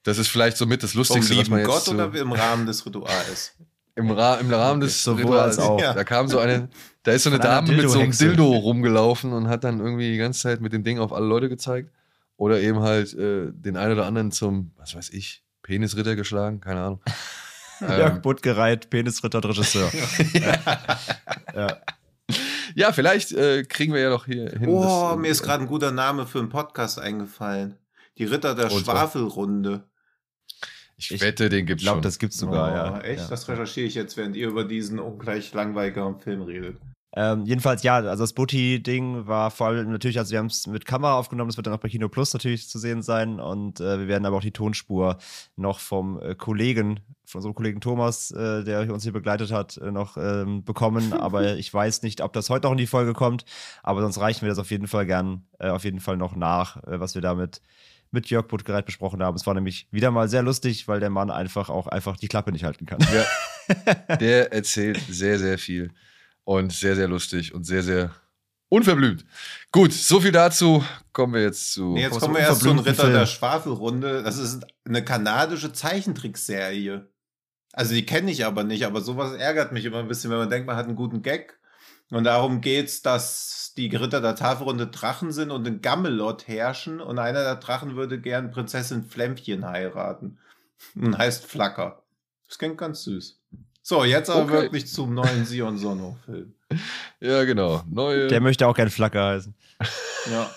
Das ist vielleicht so mit das Lustigste, was man jetzt Gott so oder im Rahmen des Rituals? im, Ra im Rahmen des Sowohl als auch. Ja. Da kam so eine, da ist so eine Dame mit so einem. Dildo rumgelaufen und hat dann irgendwie die ganze Zeit mit dem Ding auf alle Leute gezeigt. Oder eben halt äh, den einen oder anderen zum, was weiß ich, Penisritter geschlagen, keine Ahnung. Jörg ähm, Buttgereit, Penisritter und Regisseur. ja. ja, vielleicht äh, kriegen wir ja doch hier hin. Oh, dass- mir ist gerade ein guter Name für einen Podcast eingefallen. Die Ritter der zwar? Schwafelrunde. Ich, ich wette, den Ich gibt's glaube, schon. das gibt's sogar, oh, ja. Echt? Ja. Das recherchiere ich jetzt, während ihr über diesen ungleich langweiligeren Film redet. Ähm, jedenfalls, ja, also das Booty-Ding war vor allem natürlich, also wir haben es mit Kamera aufgenommen, das wird dann auch bei Kino Plus natürlich zu sehen sein und äh, wir werden aber auch die Tonspur noch vom äh, Kollegen, von unserem Kollegen Thomas, äh, der uns hier begleitet hat, äh, noch ähm, bekommen, aber ich weiß nicht, ob das heute noch in die Folge kommt, aber sonst reichen wir das auf jeden Fall gern, äh, auf jeden Fall noch nach, äh, was wir damit mit Jörg Buttgereit besprochen haben. Es war nämlich wieder mal sehr lustig, weil der Mann einfach auch einfach die Klappe nicht halten kann. Ja. Der erzählt sehr, sehr viel und sehr, sehr lustig und sehr, sehr unverblümt. Gut, so viel dazu. Kommen wir jetzt zu. Nee, jetzt kommen wir erst zu Ritter der Film. Schwafelrunde. Das ist eine kanadische Zeichentrickserie. Also die kenne ich aber nicht, aber sowas ärgert mich immer ein bisschen, wenn man denkt, man hat einen guten Gag. Und darum geht's, dass die Ritter der Tafelrunde Drachen sind und in Gammelot herrschen und einer der Drachen würde gern Prinzessin Flämmchen heiraten. Und heißt Flacker. Das klingt ganz süß. So, jetzt aber Okay. wirklich zum neuen Sion Sono-Film. Ja, genau. Neue. Der möchte auch kein Flacker heißen. Ja.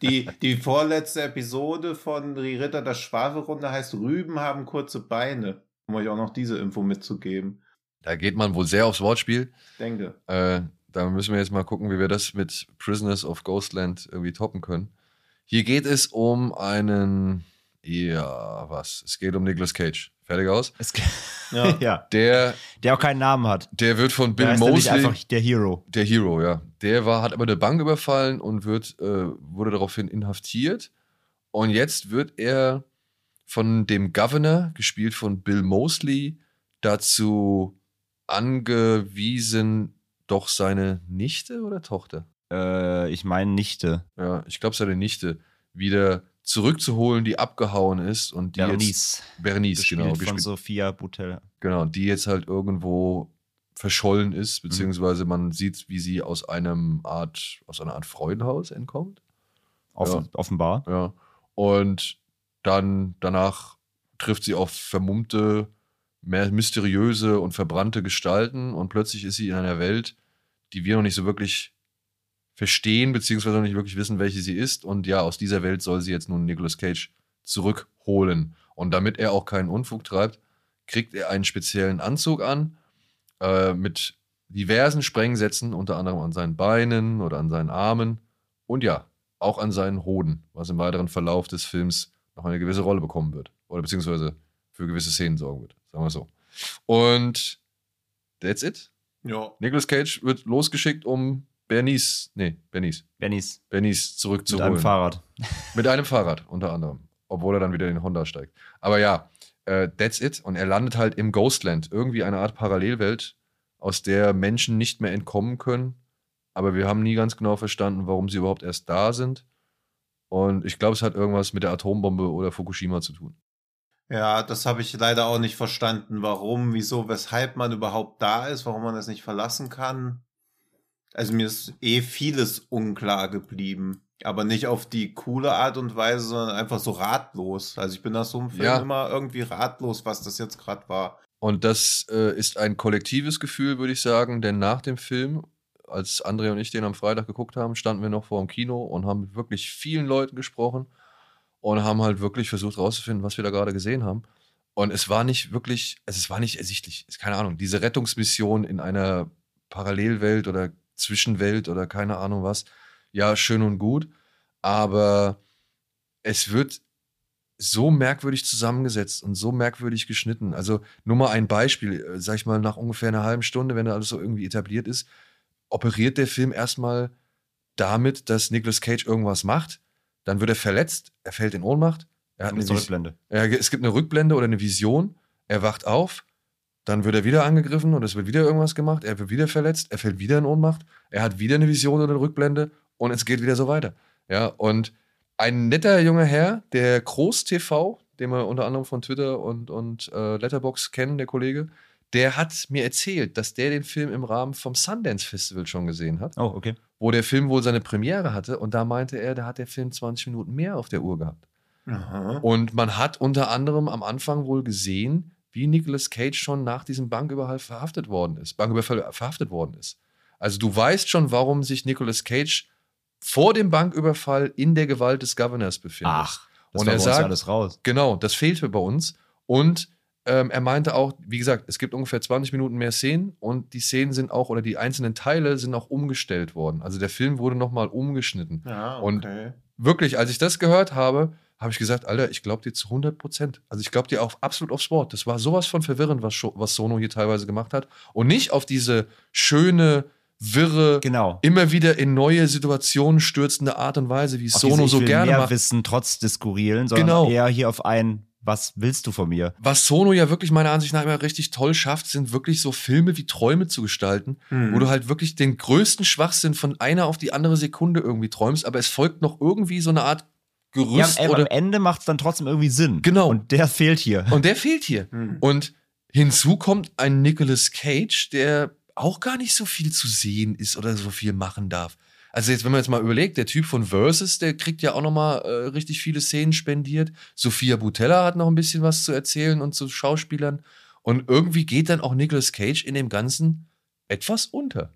Die, die vorletzte Episode von Die Ritter der Schwafelrunde heißt Rüben haben kurze Beine. Um euch auch noch diese Info mitzugeben. Da geht man wohl sehr aufs Wortspiel. Denke. Äh, da müssen wir jetzt mal gucken, wie wir das mit Prisoners of Ghostland irgendwie toppen können. Hier geht es um einen, ja, was? Es geht um Nicolas Cage. Fertig aus? Es, Ja. ja. Der, Der auch keinen Namen hat. der wird von Der Bill nämlich Mosley. einfach der Hero. Der Hero, ja. Der war, hat aber eine Bank überfallen und wird, äh, wurde daraufhin inhaftiert. Und jetzt wird er von dem Governor, gespielt von Bill Mosley, dazu angewiesen, doch seine Nichte oder Tochter? Äh, ich meine Nichte. Ja, ich glaube, seine Nichte wieder zurückzuholen, die abgehauen ist und die jetzt Bernice. Bernice, Gespielt genau, von gespielt, Sophia Butella. genau, die jetzt halt irgendwo verschollen ist, beziehungsweise man sieht, wie sie aus einem Art, aus einer Art Freudenhaus entkommt. Offen, Offenbar. Ja. Und dann danach trifft sie auf vermummte, mehr mysteriöse und verbrannte Gestalten und plötzlich ist sie in einer Welt, die wir noch nicht so wirklich verstehen, beziehungsweise noch nicht wirklich wissen, welche sie ist. Und ja, aus dieser Welt soll sie jetzt nun Nicolas Cage zurückholen. Und damit er auch keinen Unfug treibt, kriegt er einen speziellen Anzug an äh, mit diversen Sprengsätzen, unter anderem an seinen Beinen oder an seinen Armen und ja, auch an seinen Hoden, was im weiteren Verlauf des Films noch eine gewisse Rolle bekommen wird. Oder beziehungsweise für gewisse Szenen sorgen wird, sagen wir so. Und that's it. Ja. Nicolas Cage wird losgeschickt, um Bernice, nee, Bernice, Bernice. Bernice Mit zurückzuholen. einem Fahrrad. Mit einem Fahrrad, unter anderem. Obwohl er dann wieder in den Honda steigt. Aber ja, äh, that's it. Und er landet halt im Ghostland. Irgendwie eine Art Parallelwelt, aus der Menschen nicht mehr entkommen können. Aber wir haben nie ganz genau verstanden, warum sie überhaupt erst da sind. Und ich glaube, es hat irgendwas mit der Atombombe oder Fukushima zu tun. Ja, das habe ich leider auch nicht verstanden. Warum, wieso, weshalb man überhaupt da ist, warum man das nicht verlassen kann. Also mir ist eh vieles unklar geblieben. Aber nicht auf die coole Art und Weise, sondern einfach so ratlos. Also ich bin nach so einem Film Ja. immer irgendwie ratlos, was das jetzt gerade war. Und das äh, ist ein kollektives Gefühl, würde ich sagen, denn nach dem Film, als André und ich den am Freitag geguckt haben, standen wir noch vor dem Kino und haben mit wirklich vielen Leuten gesprochen und haben halt wirklich versucht rauszufinden, was wir da gerade gesehen haben. Und es war nicht wirklich, also es war nicht ersichtlich, keine Ahnung, diese Rettungsmission in einer Parallelwelt oder Zwischenwelt oder keine Ahnung was, ja, schön und gut, aber es wird so merkwürdig zusammengesetzt und so merkwürdig geschnitten. Also nur mal ein Beispiel, äh, sag ich mal, nach ungefähr einer halben Stunde, wenn da alles so irgendwie etabliert ist, operiert der Film erstmal damit, dass Nicolas Cage irgendwas macht, dann wird er verletzt, er fällt in Ohnmacht, er hat eine Rückblende. ja, es gibt eine Rückblende oder eine Vision, er wacht auf, dann wird er wieder angegriffen und es wird wieder irgendwas gemacht, er wird wieder verletzt, er fällt wieder in Ohnmacht, er hat wieder eine Vision oder eine Rückblende und es geht wieder so weiter. Ja, und ein netter junger Herr, der Groß TV, den wir unter anderem von Twitter und, und äh, Letterbox kennen, der Kollege, der hat mir erzählt, dass der den Film im Rahmen vom Sundance Festival schon gesehen hat, Oh, okay. wo der Film wohl seine Premiere hatte und da meinte er, da hat der Film 20 Minuten mehr auf der Uhr gehabt. Aha. Und man hat unter anderem am Anfang wohl gesehen, wie Nicolas Cage schon nach diesem Banküberfall verhaftet worden ist, Banküberfall verhaftet worden ist. Also du weißt schon, warum sich Nicolas Cage vor dem Banküberfall in der Gewalt des Governors befindet. Ach, das Und war er bei uns ja sagt- alles raus. Genau, das fehlte bei uns. Und ähm, er meinte auch, wie gesagt, es gibt ungefähr 20 Minuten mehr Szenen und die Szenen sind auch, oder die einzelnen Teile sind auch umgestellt worden. Also der Film wurde nochmal umgeschnitten Ja, Und- okay. wirklich, als ich das gehört habe, habe ich gesagt, Alter, ich glaube dir zu 100 Prozent. Also ich glaube dir auch absolut aufs Wort. Das war sowas von verwirrend, was, was Sono hier teilweise gemacht hat. Und nicht auf diese schöne, wirre, Genau. immer wieder in neue Situationen stürzende Art und Weise, wie Auf Sono diese, ich so will gerne mehr macht. wissen, trotz des Skurrilen, sondern Genau. eher hier auf ein, was willst du von mir? Was Sono ja wirklich meiner Ansicht nach immer richtig toll schafft, sind wirklich so Filme wie Träume zu gestalten, Hm. wo du halt wirklich den größten Schwachsinn von einer auf die andere Sekunde irgendwie träumst, aber es folgt noch irgendwie so eine Art Ja, Gerüst am, oder am Ende macht es dann trotzdem irgendwie Sinn. Genau. Und der fehlt hier. Und der fehlt hier. Hm. Und hinzu kommt ein Nicolas Cage, der auch gar nicht so viel zu sehen ist oder so viel machen darf. Also jetzt, wenn man jetzt mal überlegt, der Typ von Versus, der kriegt ja auch noch mal äh, richtig viele Szenen spendiert. Sophia Butella hat noch ein bisschen was zu erzählen und zu Schauspielern. Und irgendwie geht dann auch Nicolas Cage in dem Ganzen etwas unter.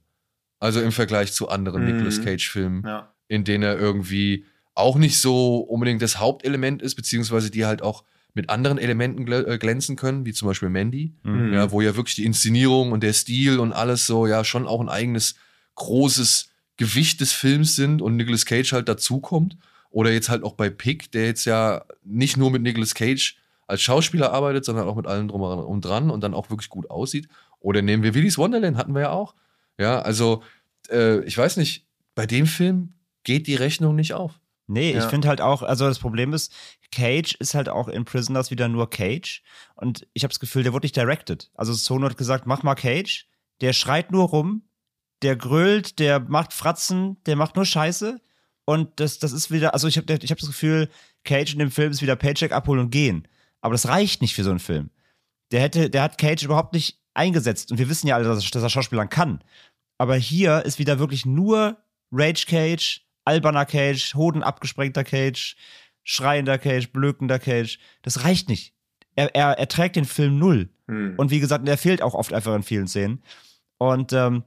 Also im Vergleich zu anderen Mhm. Nicolas Cage-Filmen Ja. in denen er irgendwie auch nicht so unbedingt das Hauptelement ist, beziehungsweise die halt auch mit anderen Elementen glä äh, glänzen können, wie zum Beispiel Mandy, Mhm. ja, wo ja wirklich die Inszenierung und der Stil und alles so ja schon auch ein eigenes großes Gewicht des Films sind und Nicolas Cage halt dazukommt. Oder jetzt halt auch bei Pick, der jetzt ja nicht nur mit Nicolas Cage als Schauspieler arbeitet, sondern auch mit allem drum und dran und dann auch wirklich gut aussieht. Oder nehmen wir Willy's Wonderland, hatten wir ja auch. Ja, also äh, ich weiß nicht, bei dem Film geht die Rechnung nicht auf. Nee, ich Ja. finde halt auch, also das Problem ist, Cage ist halt auch in Prisoners wieder nur Cage. Und ich habe das Gefühl, der wurde nicht directed. Also Sono hat gesagt, mach mal Cage. Der schreit nur rum, der grölt, der macht Fratzen, der macht nur Scheiße. Und das, das ist wieder, also ich habe ich hab das Gefühl, Cage in dem Film ist wieder Paycheck abholen und gehen. Aber das reicht nicht für so einen Film. Der hätte, der hat Cage überhaupt nicht eingesetzt. Und wir wissen ja alle, dass, dass er Schauspielern kann. Aber hier ist wieder wirklich nur Rage Cage, alberner Cage, Hoden abgesprengter Cage, schreiender Cage, blökender Cage. Das reicht nicht. Er, er, er trägt den Film null. Hm. Und wie gesagt, er fehlt auch oft einfach in vielen Szenen. Und ähm,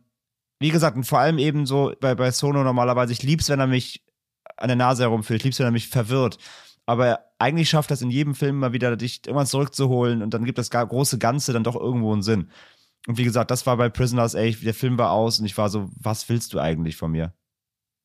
wie gesagt, und vor allem eben so bei, bei Sono normalerweise, ich lieb's, wenn er mich an der Nase herumführt, ich lieb's, wenn er mich verwirrt. Aber eigentlich schafft das in jedem Film mal wieder, dich irgendwann zurückzuholen und dann gibt das große Ganze dann doch irgendwo einen Sinn. Und wie gesagt, das war bei Prisoners, ey, der Film war aus und ich war so, was willst du eigentlich von mir?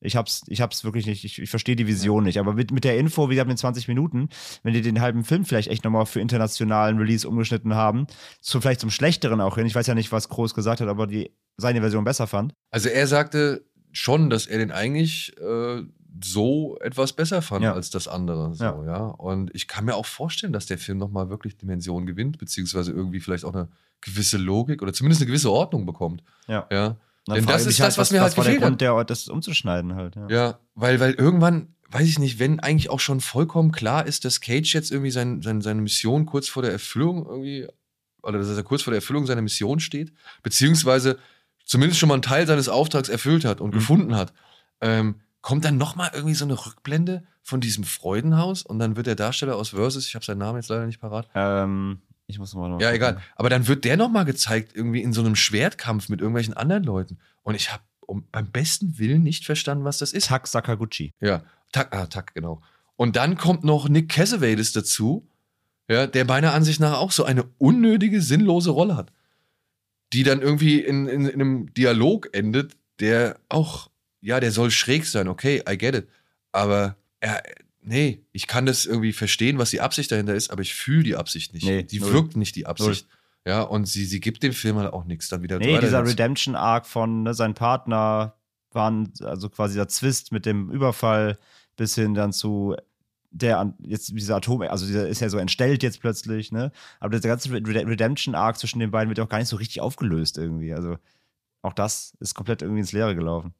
Ich hab's, ich hab's wirklich nicht, ich, ich verstehe die Vision nicht. Aber mit, mit der Info, wie gesagt, mit 20 Minuten, wenn die den halben Film vielleicht echt nochmal für internationalen Release umgeschnitten haben, zu, vielleicht zum Schlechteren auch hin. Ich weiß ja nicht, was Groß gesagt hat, aber die seine Version besser fand. Also er sagte schon, dass er den eigentlich äh, so etwas besser fand Ja. als das andere. So, Ja. ja. Und ich kann mir auch vorstellen, dass der Film nochmal wirklich Dimensionen gewinnt, beziehungsweise irgendwie vielleicht auch eine gewisse Logik oder zumindest eine gewisse Ordnung bekommt. Ja. Ja. Dann Denn das ist das, was mir halt war der gefehlt hat. Grund, der, das umzuschneiden halt. Ja. Ja, weil, weil irgendwann, weiß ich nicht, wenn eigentlich auch schon vollkommen klar ist, dass Cage jetzt irgendwie sein, sein, seine Mission kurz vor der Erfüllung irgendwie, oder dass er kurz vor der Erfüllung seiner Mission steht, beziehungsweise zumindest schon mal einen Teil seines Auftrags erfüllt hat und Mhm. gefunden hat, ähm, kommt dann nochmal irgendwie so eine Rückblende von diesem Freudenhaus und dann wird der Darsteller aus Versus, ich habe seinen Namen jetzt leider nicht parat, Ähm, ich muss mal noch ja, gucken. egal. Aber dann wird der nochmal gezeigt, irgendwie in so einem Schwertkampf mit irgendwelchen anderen Leuten. Und ich habe um, beim besten Willen nicht verstanden, was das ist. Tak Sakaguchi. Ja, Tuck, ah, Tuck, genau. Und dann kommt noch Nick Cassavetes dazu, ja, der meiner Ansicht nach auch so eine unnötige, sinnlose Rolle hat. Die dann irgendwie in, in, in einem Dialog endet, der auch, ja, der soll schräg sein, okay, I get it. Aber er, nee, ich kann das irgendwie verstehen, was die Absicht dahinter ist, aber ich fühle die Absicht nicht. Nee, die null. wirkt nicht die Absicht. Ja, und sie, sie gibt dem Film halt auch nichts dann wieder Nee, dieser. Redemption-Arc von ne, sein Partner waren, also quasi der Zwist mit dem Überfall bis hin dann zu der an- jetzt dieser Atom, also dieser ist ja so entstellt jetzt plötzlich, ne? Aber dieser ganze Red- Redemption-Arc zwischen den beiden wird ja auch gar nicht so richtig aufgelöst irgendwie. Also auch das ist komplett irgendwie ins Leere gelaufen.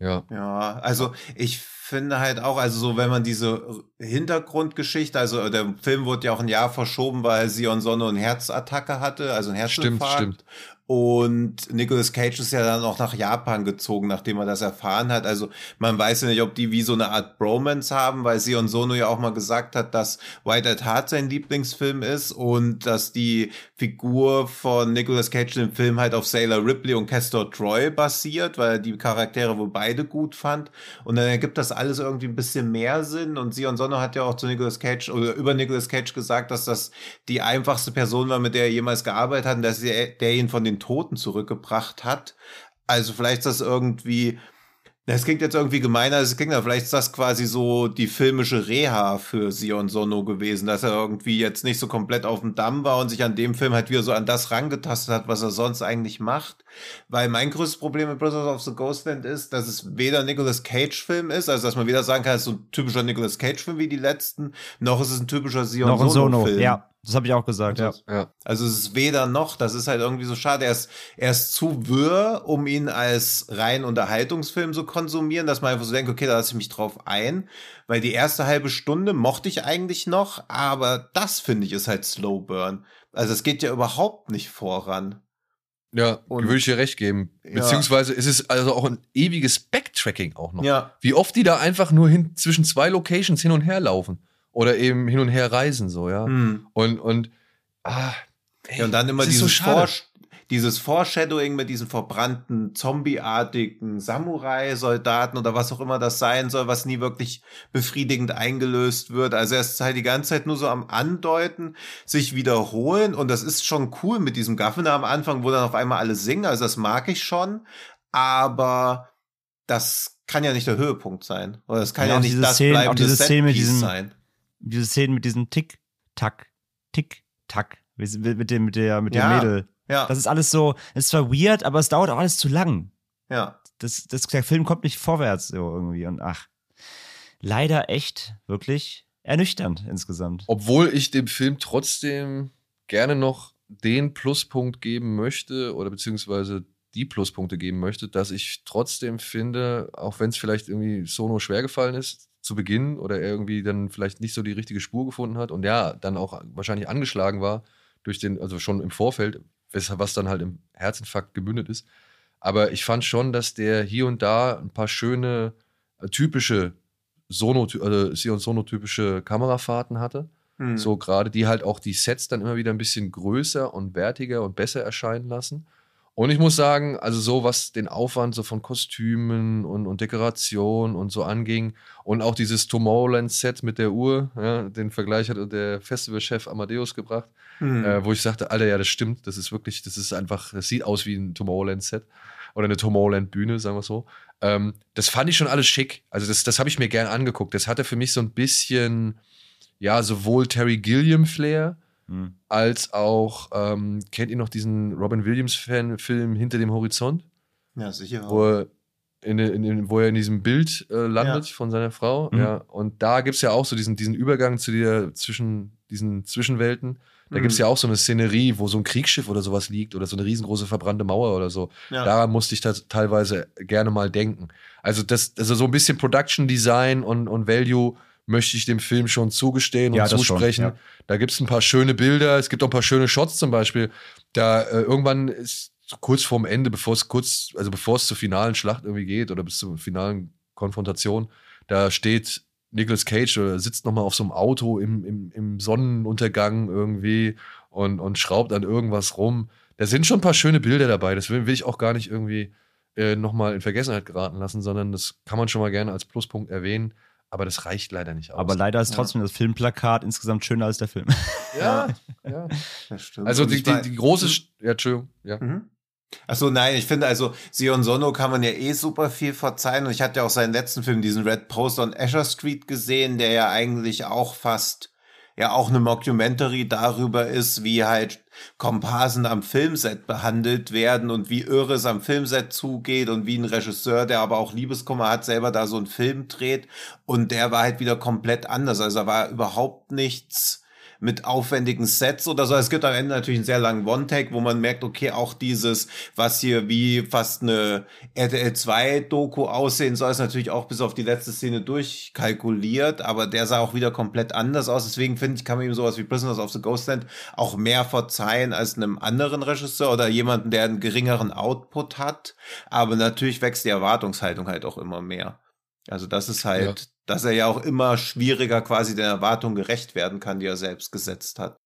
Ja. Ja, also ich finde halt auch, also so, wenn man diese Hintergrundgeschichte, also der Film wurde ja auch ein Jahr verschoben, weil Sion Sonne eine Herzattacke hatte, also ein Stimmt, Herzinfarkt. stimmt. Und Nicolas Cage ist ja dann auch nach Japan gezogen, nachdem er das erfahren hat. Also man weiß ja nicht, ob die wie so eine Art Bromance haben, weil Sion Sono ja auch mal gesagt hat, dass White at Heart sein Lieblingsfilm ist und dass die Figur von Nicolas Cage im Film halt auf Sailor Ripley und Castor Troy basiert, weil er die Charaktere wohl beide gut fand. Und dann ergibt das alles irgendwie ein bisschen mehr Sinn. Und Sion Sono hat ja auch zu Nicolas Cage oder über Nicolas Cage gesagt, dass das die einfachste Person war, mit der er jemals gearbeitet hat und dass er, der ihn von den Toten zurückgebracht hat. Also vielleicht ist das irgendwie, das klingt jetzt irgendwie gemeiner, es klingt ja, vielleicht ist das quasi so die filmische Reha für Sion Sono gewesen, dass er irgendwie jetzt nicht so komplett auf dem Damm war und sich an dem Film halt wieder so an das rangetastet hat, was er sonst eigentlich macht. Weil mein größtes Problem mit Brothers of the Ghostland ist, dass es weder ein Nicolas Cage Film ist, also dass man weder sagen kann, es ist so ein typischer Nicolas Cage Film wie die letzten, noch ist es ein typischer Sion Sono. Film. Ja, das habe ich auch gesagt, ja. Ja. Also es ist weder noch, das ist halt irgendwie so schade. Er ist, er ist zu wirr, um ihn als rein Unterhaltungsfilm zu konsumieren, dass man einfach so denkt, okay, da lasse ich mich drauf ein. Weil die erste halbe Stunde mochte ich eigentlich noch, aber das finde ich ist halt Slow Burn. Also es geht ja überhaupt nicht voran. Ja, Und- würde ich dir recht geben. Ja. Beziehungsweise ist es also auch ein ewiges Backtracking auch noch. Ja. Wie oft die da einfach nur hin, zwischen zwei Locations hin und her laufen. Oder eben hin und her reisen, so, ja. Hm. Und, und, ah, ey, Ja, und dann immer es so dieses schade. Vor dieses Foreshadowing mit diesen verbrannten, zombieartigen Samurai-Soldaten oder was auch immer das sein soll, was nie wirklich befriedigend eingelöst wird. Also er ist halt die ganze Zeit nur so am Andeuten, sich wiederholen und das ist schon cool mit diesem Gaffner am Anfang, wo dann auf einmal alle singen, also das mag ich schon, aber das kann ja nicht der Höhepunkt sein. Oder das kann ja, auch nicht diese das Szenen- auch bleibende diese Szenen mit diesem- sein. Diese Szenen mit diesem Tick, Tack, Tick, Tack, mit dem, mit der, mit dem Ja. Mädel. Ja, Das ist alles so, es ist zwar weird, aber es dauert auch alles zu lang. ja. Das, das, der Film kommt nicht vorwärts so irgendwie und ach. Leider echt, wirklich ernüchternd insgesamt. Obwohl ich dem Film trotzdem gerne noch den Pluspunkt geben möchte oder beziehungsweise die Pluspunkte geben möchte, dass ich trotzdem finde, auch wenn es vielleicht irgendwie Sono schwer gefallen ist zu Beginn oder er irgendwie dann vielleicht nicht so die richtige Spur gefunden hat und ja, dann auch wahrscheinlich angeschlagen war durch den, also schon im Vorfeld, was dann halt im Herzinfarkt gemündet ist. Aber ich fand schon, dass der hier und da ein paar schöne, äh, typische Sono, also Sion Sono-typische Kamerafahrten hatte. Hm. So gerade, die halt auch die Sets dann immer wieder ein bisschen größer und wertiger und besser erscheinen lassen. Und ich muss sagen, also so was den Aufwand so von Kostümen und, und Dekoration und so anging und auch dieses Tomorrowland-Set mit der Uhr, ja, den Vergleich hat der Festivalchef Amadeus gebracht, Hm. äh, wo ich sagte, Alter, ja, das stimmt, das ist wirklich, das ist einfach, das sieht aus wie ein Tomorrowland-Set oder eine Tomorrowland-Bühne, sagen wir so. Ähm, das fand ich schon alles schick. Also das, das habe ich mir gern angeguckt. Das hatte für mich so ein bisschen, ja, sowohl Terry Gilliam-Flair, Hm. als auch, ähm, kennt ihr noch diesen Robin Williams-Film Hinter dem Horizont, ja, sicher. wo er in, in, in, wo er in diesem Bild äh, landet von seiner Frau. Mhm. Ja, und da gibt es ja auch so diesen, diesen Übergang zu der, zwischen diesen Zwischenwelten. Da Mhm. gibt es ja auch so eine Szenerie, wo so ein Kriegsschiff oder sowas liegt oder so eine riesengroße verbrannte Mauer oder so. Ja. Daran musste ich das teilweise gerne mal denken. Also, das, also so ein bisschen Production Design und, und Value möchte ich dem Film schon zugestehen Ja, und schon, zusprechen. ja. Da gibt es ein paar schöne Bilder, es gibt auch ein paar schöne Shots zum Beispiel. Da äh, irgendwann ist kurz vorm Ende, bevor es kurz, also bevor es zur finalen Schlacht irgendwie geht oder bis zur finalen Konfrontation, da steht Nicolas Cage oder sitzt nochmal auf so einem Auto im, im, im Sonnenuntergang irgendwie und, und schraubt an irgendwas rum. Da sind schon ein paar schöne Bilder dabei. Das will, will ich auch gar nicht irgendwie äh, nochmal in Vergessenheit geraten lassen, sondern das kann man schon mal gerne als Pluspunkt erwähnen. Aber das reicht leider nicht aus. Aber leider ist Ja. trotzdem das Filmplakat insgesamt schöner als der Film. ja, ja. Das stimmt. Also die, die, die große, St- ja, Entschuldigung, ja. Mhm. Achso, nein, ich finde also, Sion Sono kann man ja eh super viel verzeihen. Und ich hatte ja auch seinen letzten Film, diesen Red Post on Asher Street gesehen, der ja eigentlich auch fast, ja auch eine Mockumentary darüber ist, wie halt Komparsen am Filmset behandelt werden und wie irre es am Filmset zugeht und wie ein Regisseur, der aber auch Liebeskummer hat, selber da so einen Film dreht. Und der war halt wieder komplett anders. Also da war überhaupt nichts mit aufwendigen Sets oder so. Es gibt am Ende natürlich einen sehr langen One-Take, wo man merkt, okay, auch dieses, was hier wie fast eine RTL 2 Doku aussehen soll, ist natürlich auch bis auf die letzte Szene durchkalkuliert, aber der sah auch wieder komplett anders aus. Deswegen finde ich, kann man ihm sowas wie Prisoners of the Ghostland auch mehr verzeihen als einem anderen Regisseur oder jemanden, der einen geringeren Output hat. Aber natürlich wächst die Erwartungshaltung halt auch immer mehr. Also das ist halt, Ja. Dass er ja auch immer schwieriger quasi den Erwartungen gerecht werden kann, die er selbst gesetzt hat.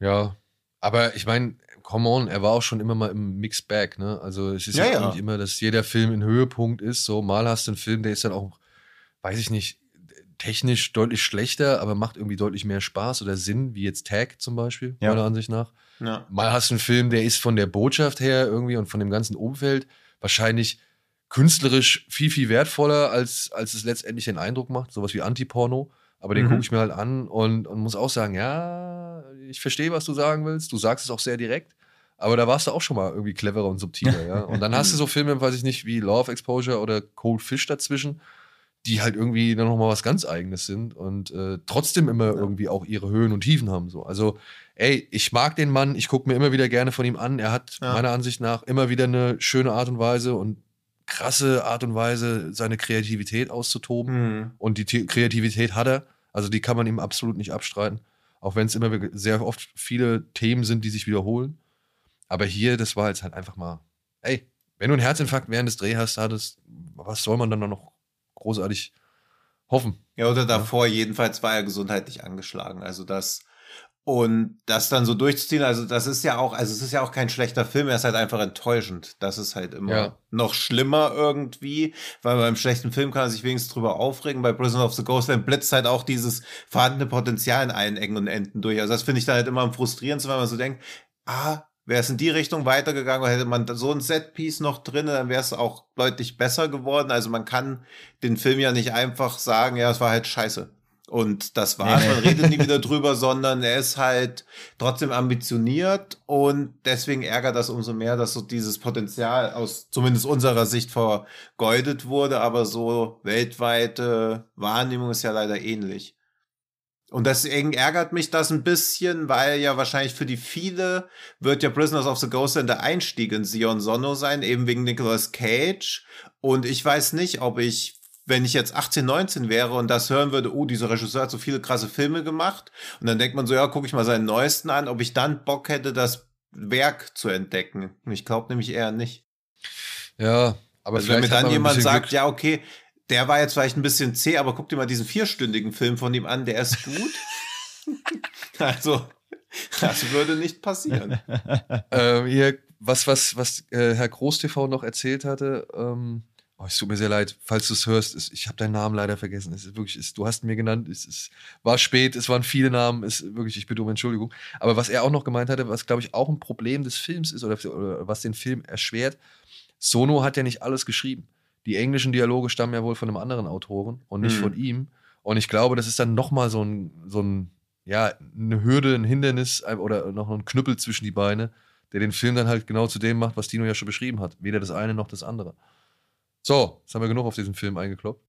Ja, aber ich meine, come on, er war auch schon immer mal im Mixed Bag, ne? Also es ist Ja, ja, nicht immer, dass jeder Film ein Höhepunkt ist. So, mal hast du einen Film, der ist dann auch, weiß ich nicht, technisch deutlich schlechter, aber macht irgendwie deutlich mehr Spaß oder Sinn, wie jetzt Tag zum Beispiel, Ja. meiner Ansicht nach. Ja. Mal hast du einen Film, der ist von der Botschaft her irgendwie und von dem ganzen Umfeld wahrscheinlich künstlerisch viel, viel wertvoller, als, als es letztendlich den Eindruck macht. Sowas wie Antiporno. Aber den Mhm. gucke ich mir halt an und, und muss auch sagen, ja, ich verstehe, was du sagen willst. Du sagst es auch sehr direkt. Aber da warst du auch schon mal irgendwie cleverer und subtiler, ja. Und dann hast du so Filme, weiß ich nicht, wie Law of Exposure oder Cold Fish dazwischen, die halt irgendwie dann nochmal was ganz Eigenes sind und äh, trotzdem immer irgendwie auch ihre Höhen und Tiefen haben. So. Also, ey, ich mag den Mann, ich gucke mir immer wieder gerne von ihm an. Er hat Ja. meiner Ansicht nach immer wieder eine schöne Art und Weise und krasse Art und Weise, seine Kreativität auszutoben. Hm. Und die Kreativität hat er. Also die kann man ihm absolut nicht abstreiten. Auch wenn es immer sehr oft viele Themen sind, die sich wiederholen. Aber hier, das war jetzt halt einfach mal, ey, wenn du einen Herzinfarkt während des Dreh hast, hattest, was soll man dann noch großartig hoffen? Ja, oder davor jedenfalls war er gesundheitlich angeschlagen. Also das Und das dann so durchzuziehen, also das ist ja auch, also es ist ja auch kein schlechter Film, er ist halt einfach enttäuschend. Das ist halt immer Ja. noch schlimmer irgendwie, weil beim schlechten Film kann er sich wenigstens drüber aufregen. Bei Prison of the Ghostland blitzt halt auch dieses vorhandene Potenzial in allen Ecken und Enden durch. Also das finde ich dann halt immer am frustrierendsten, weil man so denkt, ah, wäre es in die Richtung weitergegangen, hätte man so ein Setpiece noch drin, dann wäre es auch deutlich besser geworden. Also man kann den Film ja nicht einfach sagen, ja, es war halt scheiße. Und das war's, Nee, nee. man redet nie wieder drüber, sondern er ist halt trotzdem ambitioniert und deswegen ärgert das umso mehr, dass so dieses Potenzial aus zumindest unserer Sicht vergeudet wurde, aber so weltweite Wahrnehmung ist ja leider ähnlich. Und deswegen ärgert mich das ein bisschen, weil ja wahrscheinlich für die viele wird ja Prisoners of the Ghostland der Einstieg in Sion Sonno sein, eben wegen Nicolas Cage. Und ich weiß nicht, ob ich, wenn ich jetzt 18, 19 wäre und das hören würde, oh, dieser Regisseur hat so viele krasse Filme gemacht. Und dann denkt man so, ja, gucke ich mal seinen neuesten an, ob ich dann Bock hätte, das Werk zu entdecken. Ich glaube nämlich eher nicht. Ja, aber Also wenn mir dann jemand sagt, Glück. ja, okay, der war jetzt vielleicht ein bisschen zäh, aber guck dir mal diesen vierstündigen Film von ihm an, der ist gut. also, das würde nicht passieren. Ähm, hier, was, was, was äh, Herr Groß-TV noch erzählt hatte, ähm, oh, es tut mir sehr leid, falls du es hörst, es, ich habe deinen Namen leider vergessen. Es ist wirklich, es, du hast mir genannt, es, es war spät, es waren viele Namen, es wirklich, ich bitte um Entschuldigung. Aber was er auch noch gemeint hatte, was glaube ich auch ein Problem des Films ist oder, oder was den Film erschwert, Sono hat ja nicht alles geschrieben. Die englischen Dialoge stammen ja wohl von einem anderen Autoren und nicht Mhm. von ihm. Und ich glaube, das ist dann nochmal so ein, so ein, ja, eine Hürde, ein Hindernis oder noch ein Knüppel zwischen die Beine, der den Film dann halt genau zu dem macht, was Dino ja schon beschrieben hat. Weder das eine noch das andere. So, jetzt haben wir genug auf diesen Film eingekloppt.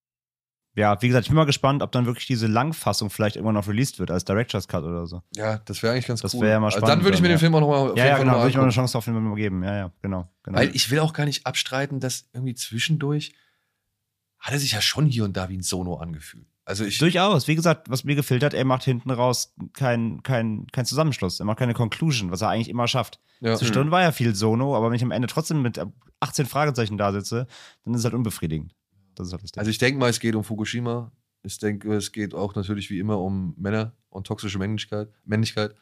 Ja, wie gesagt, ich bin mal gespannt, ob dann wirklich diese Langfassung vielleicht irgendwann noch released wird als Director's Cut oder so. Ja, das wäre eigentlich ganz Das cool. wär ja mal Also spannend dann würde ich mir den. Film auch nochmal auf Ja, jeden ja, Fall genau, noch würde ich mal eine. Chance auf den Film geben. Ja, ja, genau. genau. Weil ich will auch gar nicht abstreiten, dass irgendwie zwischendurch hat er sich ja schon hier und da wie ein Sono angefühlt. Also ich, Durchaus. Wie gesagt, was mir gefehlt hat, er macht hinten raus keinen kein, kein Zusammenschluss. Er macht keine Conclusion, was er eigentlich immer schafft. ja. Zwischendurch war ja viel Sono, aber wenn ich am Ende trotzdem mit 18 Fragezeichen da sitze, dann ist es halt unbefriedigend. Das ist halt das Ding. Also ich denke mal, es geht um Fukushima. Ich denke, es geht auch natürlich wie immer um Männer und toxische Männlichkeit. Männlichkeit.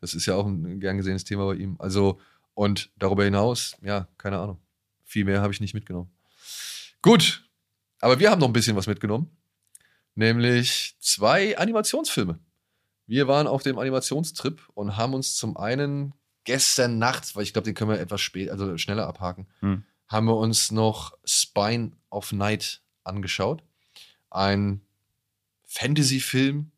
Das ist ja auch ein gern gesehenes Thema bei ihm. Also, und darüber hinaus, ja, keine Ahnung. Viel mehr habe ich nicht mitgenommen. Gut, aber wir haben noch ein bisschen was mitgenommen. Nämlich zwei Animationsfilme. Wir waren auf dem Animationstrip und haben uns zum einen gestern Nacht, weil ich glaube, den können wir etwas spät, also schneller abhaken, Hm. haben wir uns noch Spine of Night angeschaut. Ein Fantasy-Film,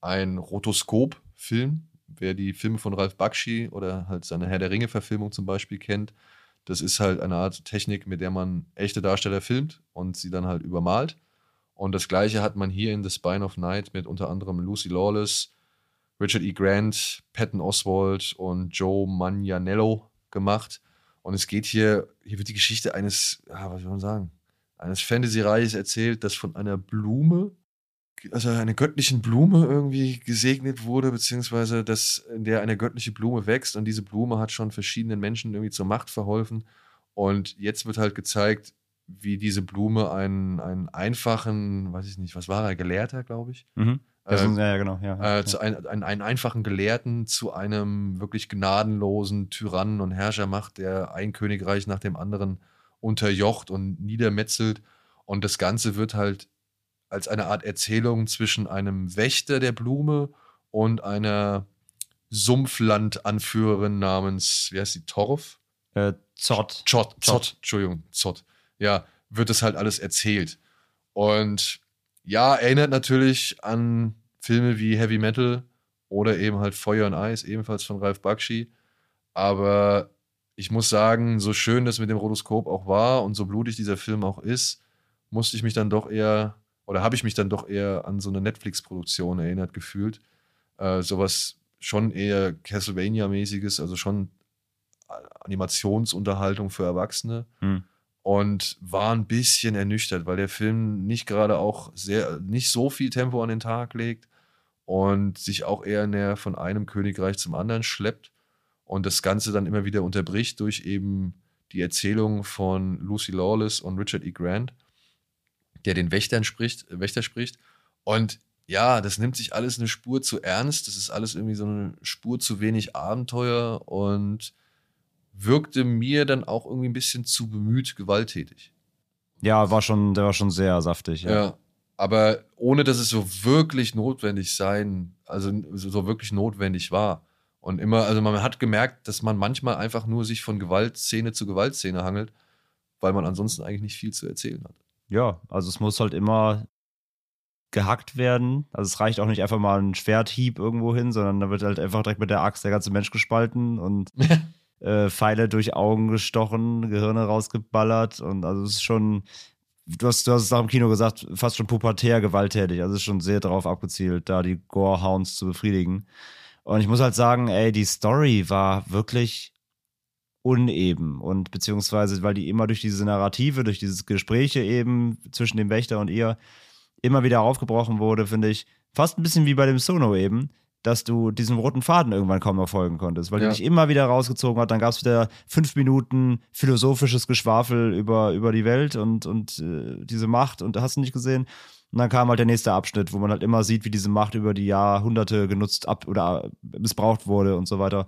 ein Rotoskop-Film. Wer die Filme von Ralph Bakshi oder halt seine Herr der Ringe-Verfilmung zum Beispiel kennt, das ist halt eine Art Technik, mit der man echte Darsteller filmt und sie dann halt übermalt. Und das gleiche hat man hier in The Spine of Night mit unter anderem Lucy Lawless, Richard E. Grant, Patton Oswald und Joe Manganiello gemacht. Und es geht hier, hier wird die Geschichte eines, ja, was soll man sagen, eines Fantasy-Reiches erzählt, das von einer Blume, also einer göttlichen Blume irgendwie gesegnet wurde, beziehungsweise das, in der eine göttliche Blume wächst und diese Blume hat schon verschiedenen Menschen irgendwie zur Macht verholfen. Und jetzt wird halt gezeigt, wie diese Blume einen, einen einfachen, weiß ich nicht, was war er, Gelehrter, glaube ich, Mhm. Äh, ist, ja, ja, genau. Ja, ja. äh, zu ein, ein, einen einfachen Gelehrten zu einem wirklich gnadenlosen Tyrannen und Herrscher macht, der ein Königreich nach dem anderen unterjocht und niedermetzelt. Und das Ganze wird halt als eine Art Erzählung zwischen einem Wächter der Blume und einer Sumpfland-Anführerin namens, wie heißt die, Torf? Äh, Zott. Zott, Zott. Zott, Entschuldigung, Zott. Ja, wird das halt alles erzählt. Und ja, erinnert natürlich an Filme wie Heavy Metal oder eben halt Feuer und Eis, ebenfalls von Ralph Bakshi. Aber ich muss sagen, so schön das mit dem Rotoskop auch war und so blutig dieser Film auch ist, musste ich mich dann doch eher, oder habe ich mich dann doch eher an so eine Netflix-Produktion erinnert gefühlt. Äh, sowas schon eher Castlevania-mäßiges, also schon Animationsunterhaltung für Erwachsene Hm. Und war ein bisschen ernüchtert, weil der Film nicht gerade auch sehr, nicht so viel Tempo an den Tag legt und sich auch eher näher von einem Königreich zum anderen schleppt und das Ganze dann immer wieder unterbricht durch eben die Erzählung von Lucy Lawless und Richard E. Grant, der den Wächtern spricht, Wächter spricht. Und ja, das nimmt sich alles eine Spur zu ernst. Das ist alles irgendwie so eine Spur zu wenig Abenteuer und wirkte mir dann auch irgendwie ein bisschen zu bemüht gewalttätig. Ja, war schon, der war schon sehr saftig. Ja. Ja. Aber ohne dass es so wirklich notwendig sein, also so wirklich notwendig war. Und immer, also man hat gemerkt, dass man manchmal einfach nur sich von Gewaltszene zu Gewaltszene hangelt, weil man ansonsten eigentlich nicht viel zu erzählen hat. ja, also es muss halt immer gehackt werden. Also es reicht auch nicht einfach mal ein Schwerthieb irgendwo hin, sondern da wird halt einfach direkt mit der Axt der ganze Mensch gespalten und äh, Pfeile durch Augen gestochen, Gehirne rausgeballert und also es ist schon, du hast, du hast es auch im Kino gesagt, fast schon pubertär gewalttätig. Also es ist schon sehr darauf abgezielt, da die Gore-Hounds zu befriedigen. Und ich muss halt sagen, ey, die Story war wirklich uneben und beziehungsweise, weil die immer durch diese Narrative, durch diese Gespräche eben zwischen dem Wächter und ihr immer wieder aufgebrochen wurde, finde ich, fast ein bisschen wie bei dem Sono eben, dass du diesem roten Faden irgendwann kaum noch folgen konntest, weil Ja. die dich immer wieder rausgezogen hat. Dann gab es wieder fünf Minuten philosophisches Geschwafel über, über die Welt und, und äh, diese Macht und hast du nicht gesehen. Und dann kam halt der nächste Abschnitt, wo man halt immer sieht, wie diese Macht über die Jahrhunderte genutzt ab oder missbraucht wurde und so weiter.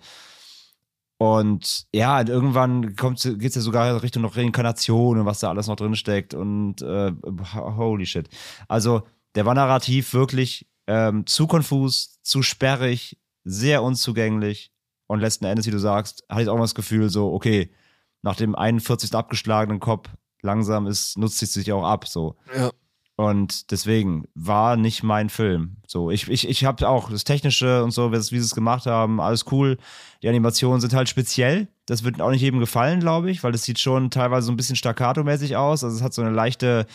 Und ja, und irgendwann geht es ja sogar Richtung noch Reinkarnation und was da alles noch drin steckt und äh, holy shit. Also der war narrativ wirklich ähm, zu konfus, zu sperrig, sehr unzugänglich und letzten Endes, wie du sagst, hatte ich auch mal das Gefühl so, okay, nach dem 41. abgeschlagenen Kopf langsam ist, nutzt es sich auch ab, so. Ja. Und deswegen war nicht mein Film. So, ich, ich, ich habe auch das Technische und so, wie sie es gemacht haben, alles cool. Die Animationen sind halt speziell. Das wird auch nicht jedem gefallen, glaube ich, weil es sieht schon teilweise so ein bisschen staccato-mäßig aus. Also es hat so eine leichte,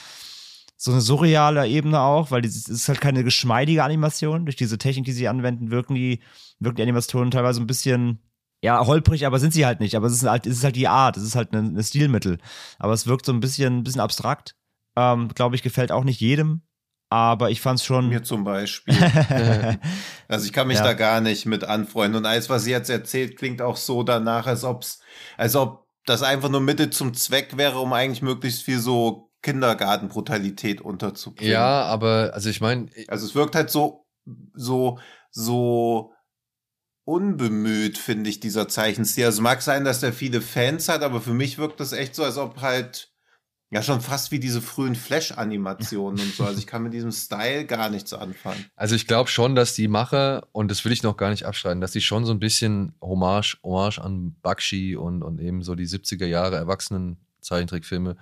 so eine surreale Ebene auch, weil es ist halt keine geschmeidige Animation. Durch diese Technik, die sie anwenden, wirken die, wirken die Animationen teilweise ein bisschen ja, holprig, aber sind sie halt nicht. Aber es ist halt, es ist halt die Art, es ist halt ein, ein Stilmittel. Aber es wirkt so ein bisschen, ein bisschen abstrakt. Ähm, Glaube ich, gefällt auch nicht jedem. Aber ich fand es schon. Mir zum Beispiel. Also ich kann mich Ja. da gar nicht mit anfreunden. Und alles, was sie jetzt erzählt, klingt auch so danach, als ob's, als ob das einfach nur Mittel zum Zweck wäre, um eigentlich möglichst viel so Kindergartenbrutalität unterzubringen. Ja, aber also ich meine, Also es wirkt halt so, so, so unbemüht, finde ich, dieser Zeichenstil. Also es mag sein, dass der viele Fans hat, aber für mich wirkt das echt so, als ob halt, ja, schon fast wie diese frühen Flash-Animationen und so. Also ich kann mit diesem Style gar nichts anfangen. Also ich glaube schon, dass die Macher, und das will ich noch gar nicht abschreiben, dass die schon so ein bisschen Hommage, Hommage an Bakshi und, und eben so die 70er Jahre Erwachsenen-Zeichentrickfilme,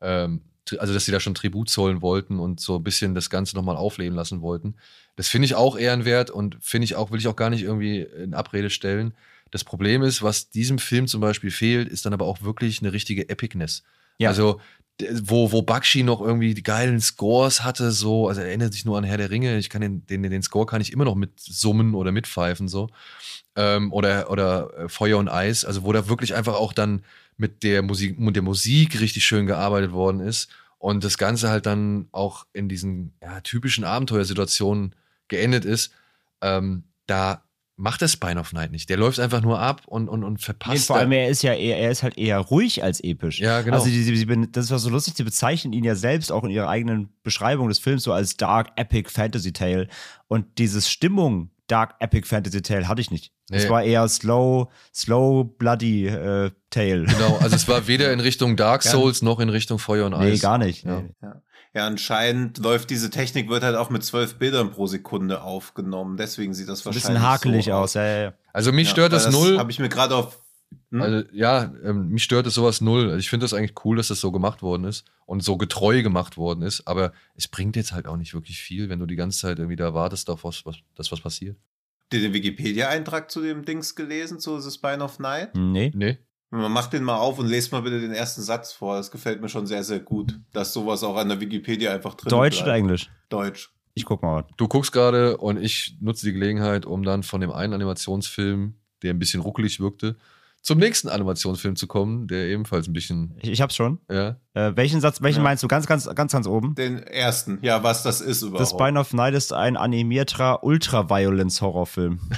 ähm, also dass sie da schon Tribut zollen wollten und so ein bisschen das Ganze nochmal aufleben lassen wollten. Das finde ich auch ehrenwert und finde ich auch, will ich auch gar nicht irgendwie in Abrede stellen. Das Problem ist, was diesem Film zum Beispiel fehlt, ist dann aber auch wirklich eine richtige Epicness. Ja. Also wo, wo Bakshi noch irgendwie die geilen Scores hatte, so, also er erinnert sich nur an Herr der Ringe, ich kann den, den, den Score kann ich immer noch mit summen oder mitpfeifen, so. Ähm, oder, oder äh, Feuer und Eis, also wo da wirklich einfach auch dann mit der Musik, mit der Musik richtig schön gearbeitet worden ist und das Ganze halt dann auch in diesen ja, typischen Abenteuersituationen geendet ist, ähm, da macht der Spine of Night nicht. Der läuft einfach nur ab und, und, und Nee, verpasst. vor da- allem, er ist ja eher, er ist halt eher ruhig als episch. Ja, genau. Also, die, die, die, das war so lustig, sie bezeichnen ihn ja selbst auch in ihrer eigenen Beschreibung des Films so als Dark Epic Fantasy Tale. Und dieses Stimmung Dark Epic Fantasy Tale hatte ich nicht. Es Nee. war eher Slow, Slow Bloody äh, Tale. Genau, also es war weder in Richtung Dark Ja. Souls noch in Richtung Feuer und Eis. Nee, gar nicht. Ja. Nee. Ja, anscheinend läuft diese Technik, wird halt auch mit zwölf Bildern pro Sekunde aufgenommen. Deswegen sieht das So ein wahrscheinlich bisschen hakelig so aus. Ja, ja, ja. Also mich stört weil das, null. Habe ich mir gerade auf. Hm? Also ja, ähm, mich stört es sowas null. Also ich finde das eigentlich cool, dass das so gemacht worden ist und so getreu gemacht worden ist. Aber es bringt jetzt halt auch nicht wirklich viel, wenn du die ganze Zeit irgendwie da wartest auf was, was, dass was passiert. Habt ihr den Wikipedia-Eintrag zu dem Dings gelesen, zu The Spine of Night? Nee. Nee. Man macht den mal auf und lest mal bitte den ersten Satz vor. Das gefällt mir schon sehr, sehr gut, dass sowas auch an der Wikipedia einfach drin Deutsch bleibt. oder Englisch? Deutsch. Ich guck mal. Du guckst gerade und ich nutze die Gelegenheit, um dann von dem einen Animationsfilm, der ein bisschen ruckelig wirkte, zum nächsten Animationsfilm zu kommen, der ebenfalls ein bisschen, Ich, ich hab's schon. ja. Äh, welchen Satz, welchen Ja. meinst du? Ganz, ganz, ganz, ganz oben. Den ersten. Ja, was das ist The überhaupt. Spine of Night ist ein animierter Ultraviolence-Horrorfilm.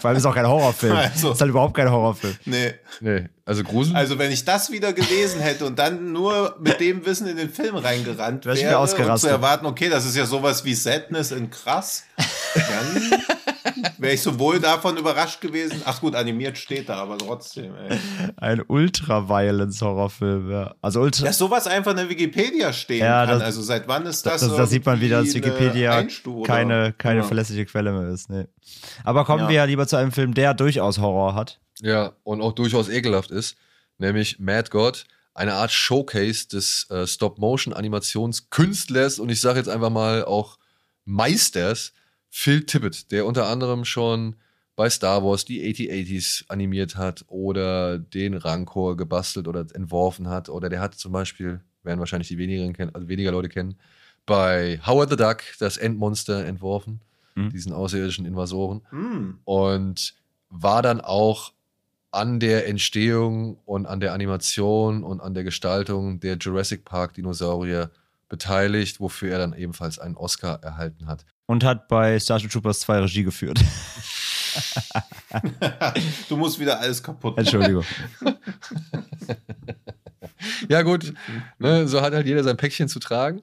Vor allem ist es auch kein Horrorfilm. Also- ist halt überhaupt kein Horrorfilm. Nee. Nee, also Grusel. Also wenn ich das wieder gelesen hätte und dann nur mit dem Wissen in den Film reingerannt Wär ich mir wäre und ausgerastet. zu erwarten, okay, das ist ja sowas wie Sadness in krass, dann wäre ich sowohl davon überrascht gewesen. Ach gut, animiert steht da, aber trotzdem. Ey. Ein Ultra-Violence-Horrorfilm, ja. Also Ultra. Dass sowas einfach in der Wikipedia stehen Ja, kann. das- also seit wann ist Das, das? das, da sieht man wieder, dass Wikipedia keine, keine Ja. verlässliche Quelle mehr ist. Nee. Aber kommen Ja. wir ja lieber zu einem Film, der durchaus Horror hat. Ja, und auch durchaus ekelhaft ist, nämlich Mad God, eine Art Showcase des äh, Stop-Motion-Animationskünstlers und ich sage jetzt einfach mal auch Meisters, Phil Tippett, der unter anderem schon bei Star Wars die 8080s animiert hat oder den Rancor gebastelt oder entworfen hat oder der hat zum Beispiel, werden wahrscheinlich die wenigeren kennen, also weniger Leute kennen, bei Howard the Duck das Endmonster entworfen, Mhm. diesen außerirdischen Invasoren Hm. und war dann auch an der Entstehung und an der Animation und an der Gestaltung der Jurassic Park Dinosaurier beteiligt, wofür er dann ebenfalls einen Oscar erhalten hat. Und hat bei Starship Troopers 2 Regie geführt. Du musst wieder alles kaputt machen. Entschuldigung. Ja gut, ne, so hat halt jeder sein Päckchen zu tragen.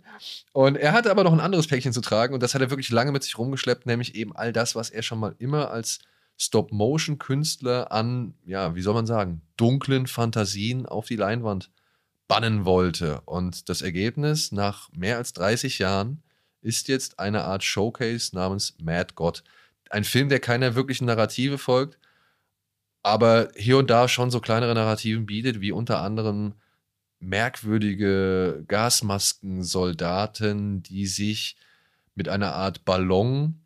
Und er hatte aber noch ein anderes Päckchen zu tragen und das hat er wirklich lange mit sich rumgeschleppt, nämlich eben all das, was er schon mal immer als Stop-Motion-Künstler an, ja, wie soll man sagen, dunklen Fantasien auf die Leinwand bannen wollte. Und das Ergebnis nach mehr als 30 Jahren ist jetzt eine Art Showcase namens Mad God. Ein Film, der keiner wirklichen Narrative folgt, aber hier und da schon so kleinere Narrativen bietet, wie unter anderem merkwürdige Gasmaskensoldaten, die sich mit einer Art Ballon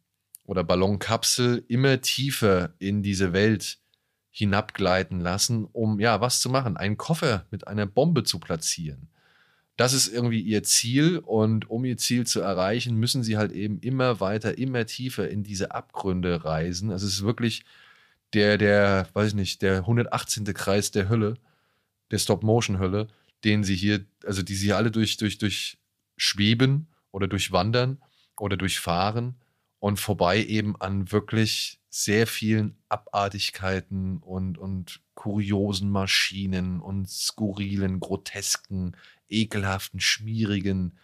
oder Ballonkapsel immer tiefer in diese Welt hinabgleiten lassen, um ja was zu machen, einen Koffer mit einer Bombe zu platzieren. Das ist irgendwie ihr Ziel und um ihr Ziel zu erreichen, müssen sie halt eben immer weiter, immer tiefer in diese Abgründe reisen. Also es ist wirklich der, der, weiß ich nicht, der 118. Kreis der Hölle, der Stop-Motion-Hölle, den sie hier, also die sie alle durch, durch, durch schweben oder durchwandern oder durchfahren und vorbei eben an wirklich sehr vielen Abartigkeiten und, und kuriosen Maschinen und skurrilen, grotesken, ekelhaften, schmierigen,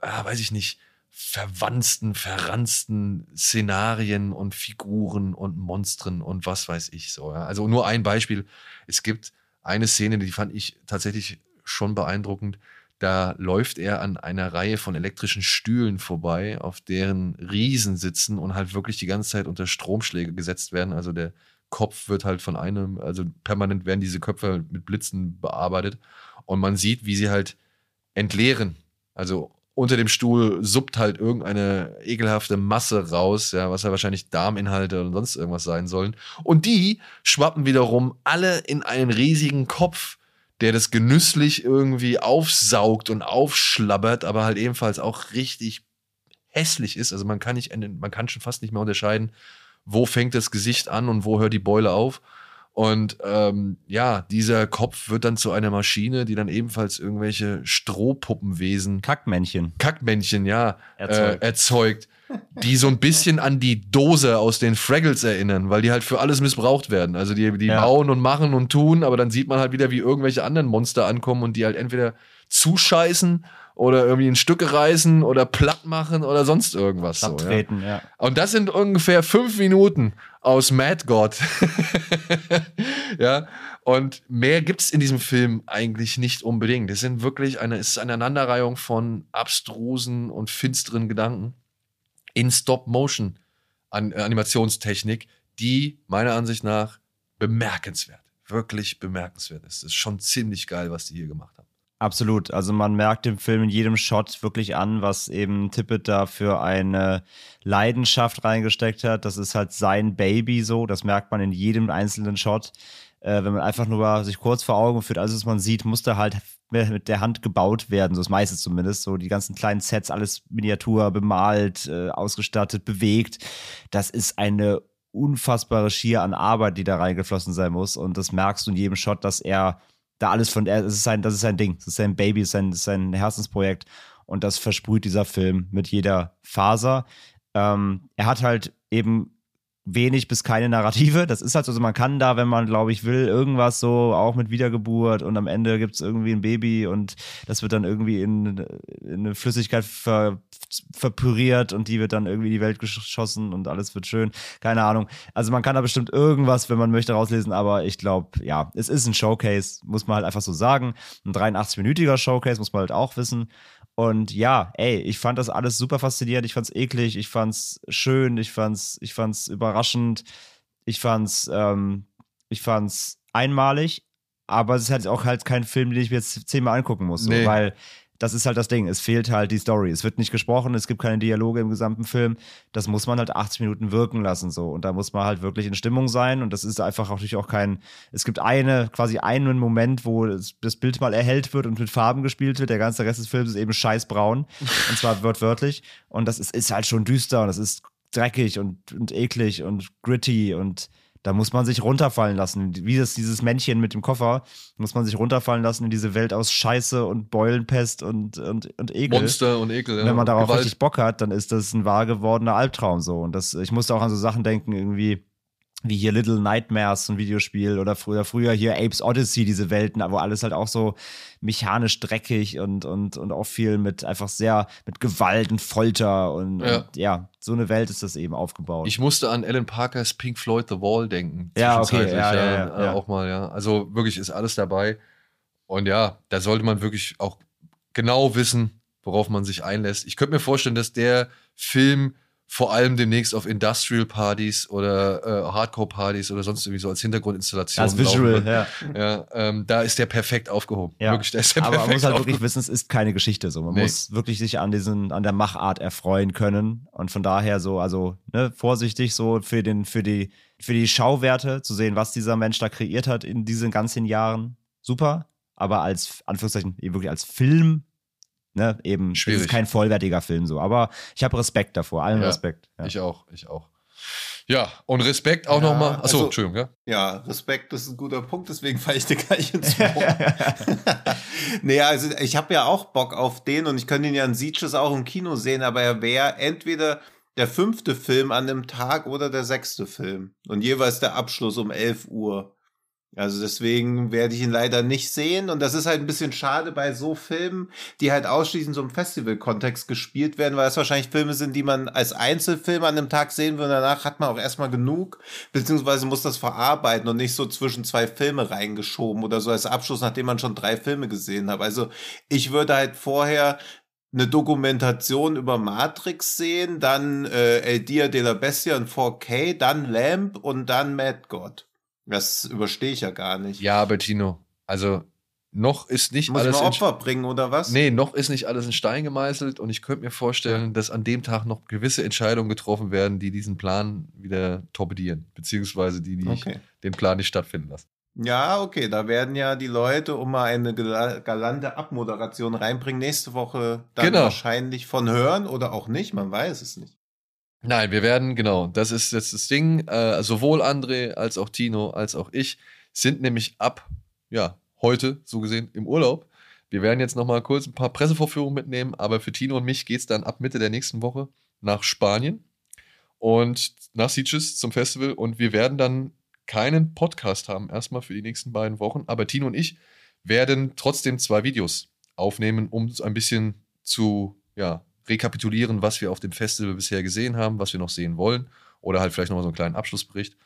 ah, weiß ich nicht, verwanzten, verranzten Szenarien und Figuren und Monstren und was weiß ich so. Ja. Also nur ein Beispiel. Es gibt eine Szene, die fand ich tatsächlich schon beeindruckend. Da läuft er an einer Reihe von elektrischen Stühlen vorbei, auf deren Riesen sitzen und halt wirklich die ganze Zeit unter Stromschläge gesetzt werden. Also der Kopf wird halt von einem, also permanent werden diese Köpfe mit Blitzen bearbeitet. Und man sieht, wie sie halt entleeren. Also unter dem Stuhl suppt halt irgendeine ekelhafte Masse raus, ja, was ja wahrscheinlich Darminhalte oder sonst irgendwas sein sollen. Und die schwappen wiederum alle in einen riesigen Kopf, der das genüsslich irgendwie aufsaugt und aufschlabbert, aber halt ebenfalls auch richtig hässlich ist. Also man kann nicht, man kann schon fast nicht mehr unterscheiden, wo fängt das Gesicht an und wo hört die Beule auf. Und ähm, ja, dieser Kopf wird dann zu einer Maschine, die dann ebenfalls irgendwelche Strohpuppenwesen, Kackmännchen. Kackmännchen, ja, Erzeugt. Äh, erzeugt, die so ein bisschen an die Dose aus den Fraggles erinnern, weil die halt für alles missbraucht werden. Also die, die Ja. bauen und machen und tun, aber dann sieht man halt wieder, wie irgendwelche anderen Monster ankommen und die halt entweder zuscheißen oder irgendwie in Stücke reißen oder platt machen oder sonst irgendwas. So, ja. Ja. Und das sind ungefähr fünf Minuten aus Mad God. ja. Und mehr gibt's in diesem Film eigentlich nicht unbedingt. Es sind wirklich eine, es ist eine Aneinanderreihung von abstrusen und finsteren Gedanken in Stop-Motion an, Animationstechnik, die meiner Ansicht nach bemerkenswert, wirklich bemerkenswert ist. Es ist schon ziemlich geil, was die hier gemacht haben. Absolut. Also man merkt dem Film in jedem Shot wirklich an, was eben Tippett da für eine Leidenschaft reingesteckt hat. Das ist halt sein Baby so. Das merkt man in jedem einzelnen Shot. Äh, wenn man einfach nur sich kurz vor Augen führt, alles, was man sieht, musste halt mit der Hand gebaut werden, so das meiste zumindest. So die ganzen kleinen Sets, alles Miniatur, bemalt, äh, ausgestattet, bewegt. Das ist eine unfassbare Schier an Arbeit, die da reingeflossen sein muss. Und das merkst du in jedem Shot, dass er da alles von, das ist sein, das ist sein Ding, das ist sein Baby, das ist sein, das ist sein Herzensprojekt. Und das versprüht dieser Film mit jeder Faser. Ähm, er hat halt eben wenig bis keine Narrative. Das ist halt so, also man kann da, wenn man, glaube ich, will, irgendwas so, auch mit Wiedergeburt und am Ende gibt es irgendwie ein Baby und das wird dann irgendwie in, in eine Flüssigkeit ver, verpüriert und die wird dann irgendwie in die Welt geschossen und alles wird schön. Keine Ahnung. Also man kann da bestimmt irgendwas, wenn man möchte, rauslesen, aber ich glaube, ja, es ist ein Showcase, muss man halt einfach so sagen. Ein 83-minütiger Showcase, muss man halt auch wissen. Und ja, ey, ich fand das alles super faszinierend. Ich fand's eklig, ich fand's schön, ich fand's, ich fand's überraschend, ich fand's, ähm, ich fand's einmalig. Aber es ist halt auch halt kein Film, den ich mir jetzt zehnmal angucken muss, so, Nee. weil das ist halt das Ding. Es fehlt halt die Story. Es wird nicht gesprochen, es gibt keine Dialoge im gesamten Film. Das muss man halt 80 Minuten wirken lassen, so. Und da muss man halt wirklich in Stimmung sein. Und das ist einfach auch natürlich auch kein. Es gibt eine, quasi einen Moment, wo das, Bild mal erhellt wird und mit Farben gespielt wird. Der ganze Rest des Films ist eben scheißbraun. und zwar wortwörtlich. Und das ist, ist halt schon düster und das ist dreckig und, und eklig und gritty und da muss man sich runterfallen lassen. Wie das, dieses Männchen mit dem Koffer, muss man sich runterfallen lassen in diese Welt aus Scheiße und Beulenpest und, und, und Ekel. Monster und Ekel. Ja. Wenn man darauf Gewalt. richtig Bock hat, dann ist das ein wahr gewordener Albtraum so. Und das, ich musste auch an so Sachen denken, irgendwie wie hier Little Nightmares, ein Videospiel, oder früher, früher hier Apes Odyssey, diese Welten, wo alles halt auch so mechanisch dreckig und, und, und auch viel mit einfach sehr, mit Gewalt und Folter und Ja. und, ja so eine Welt ist das eben aufgebaut. Ich musste an Alan Parkers Pink Floyd The Wall denken. Ja, okay, ja, ja, ja, ja. Auch mal, ja. Also wirklich ist alles dabei. Und ja, da sollte man wirklich auch genau wissen, worauf man sich einlässt. Ich könnte mir vorstellen, dass der Film vor allem demnächst auf Industrial-Partys oder äh, Hardcore-Partys oder sonst irgendwie so als Hintergrundinstallation als Visual, ja. Ja, ähm, da ist der perfekt aufgehoben. Ja. Wirklich, da ist der Aber man perfekt muss halt wirklich wissen, es ist keine Geschichte so. Man Nee. muss wirklich sich an diesen, an der Machart erfreuen können. Und von daher so, also, ne, vorsichtig so für den, für die, für die Schauwerte zu sehen, was dieser Mensch da kreiert hat in diesen ganzen Jahren. Super. Aber als, Anführungszeichen, eben wirklich als Film, ne, eben, Schwierig. ist kein vollwertiger Film so. Aber ich habe Respekt davor, allen Ja. Respekt. Ja. Ich auch, ich auch. Ja, und Respekt auch Ja, nochmal. Achso, also- Entschuldigung, ja. Ja, Respekt ist ein guter Punkt, deswegen falle ich dir gleich ins Wort. nee, also ich habe ja auch Bock auf den und ich könnte ihn ja in Sieges auch im Kino sehen, aber er wäre entweder der fünfte Film an dem Tag oder der sechste Film. Und jeweils der Abschluss um 11 Uhr. Also deswegen werde ich ihn leider nicht sehen. Und das ist halt ein bisschen schade bei so Filmen, die halt ausschließlich so im Festival-Kontext gespielt werden, weil es wahrscheinlich Filme sind, die man als Einzelfilm an dem Tag sehen will. Und danach hat man auch erstmal genug, beziehungsweise muss das verarbeiten und nicht so zwischen zwei Filme reingeschoben oder so als Abschluss, nachdem man schon drei Filme gesehen hat. Also ich würde halt vorher eine Dokumentation über Matrix sehen, dann äh, El Dia de la Bestia in 4K, dann Lamp und dann Mad God. Das überstehe ich ja gar nicht. Ja, aber Tino, also noch ist nicht Muss alles in, Opfer bringen oder was? Nee, noch ist nicht alles in Stein gemeißelt und ich könnte mir vorstellen, dass an dem Tag noch gewisse Entscheidungen getroffen werden, die diesen Plan wieder torpedieren, beziehungsweise die, die Okay. den Plan nicht stattfinden lassen. Ja, okay, da werden ja die Leute, um mal eine gala- galante Abmoderation reinbringen, nächste Woche dann Genau. wahrscheinlich von hören oder auch nicht, man weiß es nicht. Nein, wir werden, genau, das ist jetzt das Ding, äh, sowohl André als auch Tino als auch ich sind nämlich ab, ja, heute, so gesehen, im Urlaub. Wir werden jetzt nochmal kurz ein paar Pressevorführungen mitnehmen, aber für Tino und mich geht es dann ab Mitte der nächsten Woche nach Spanien. Und nach Sitges zum Festival. Und wir werden dann keinen Podcast haben, erstmal für die nächsten beiden Wochen, aber Tino und ich werden trotzdem zwei Videos aufnehmen, um ein bisschen zu, ja, rekapitulieren, was wir auf dem Festival bisher gesehen haben, was wir noch sehen wollen oder halt vielleicht nochmal so einen kleinen Abschlussbericht.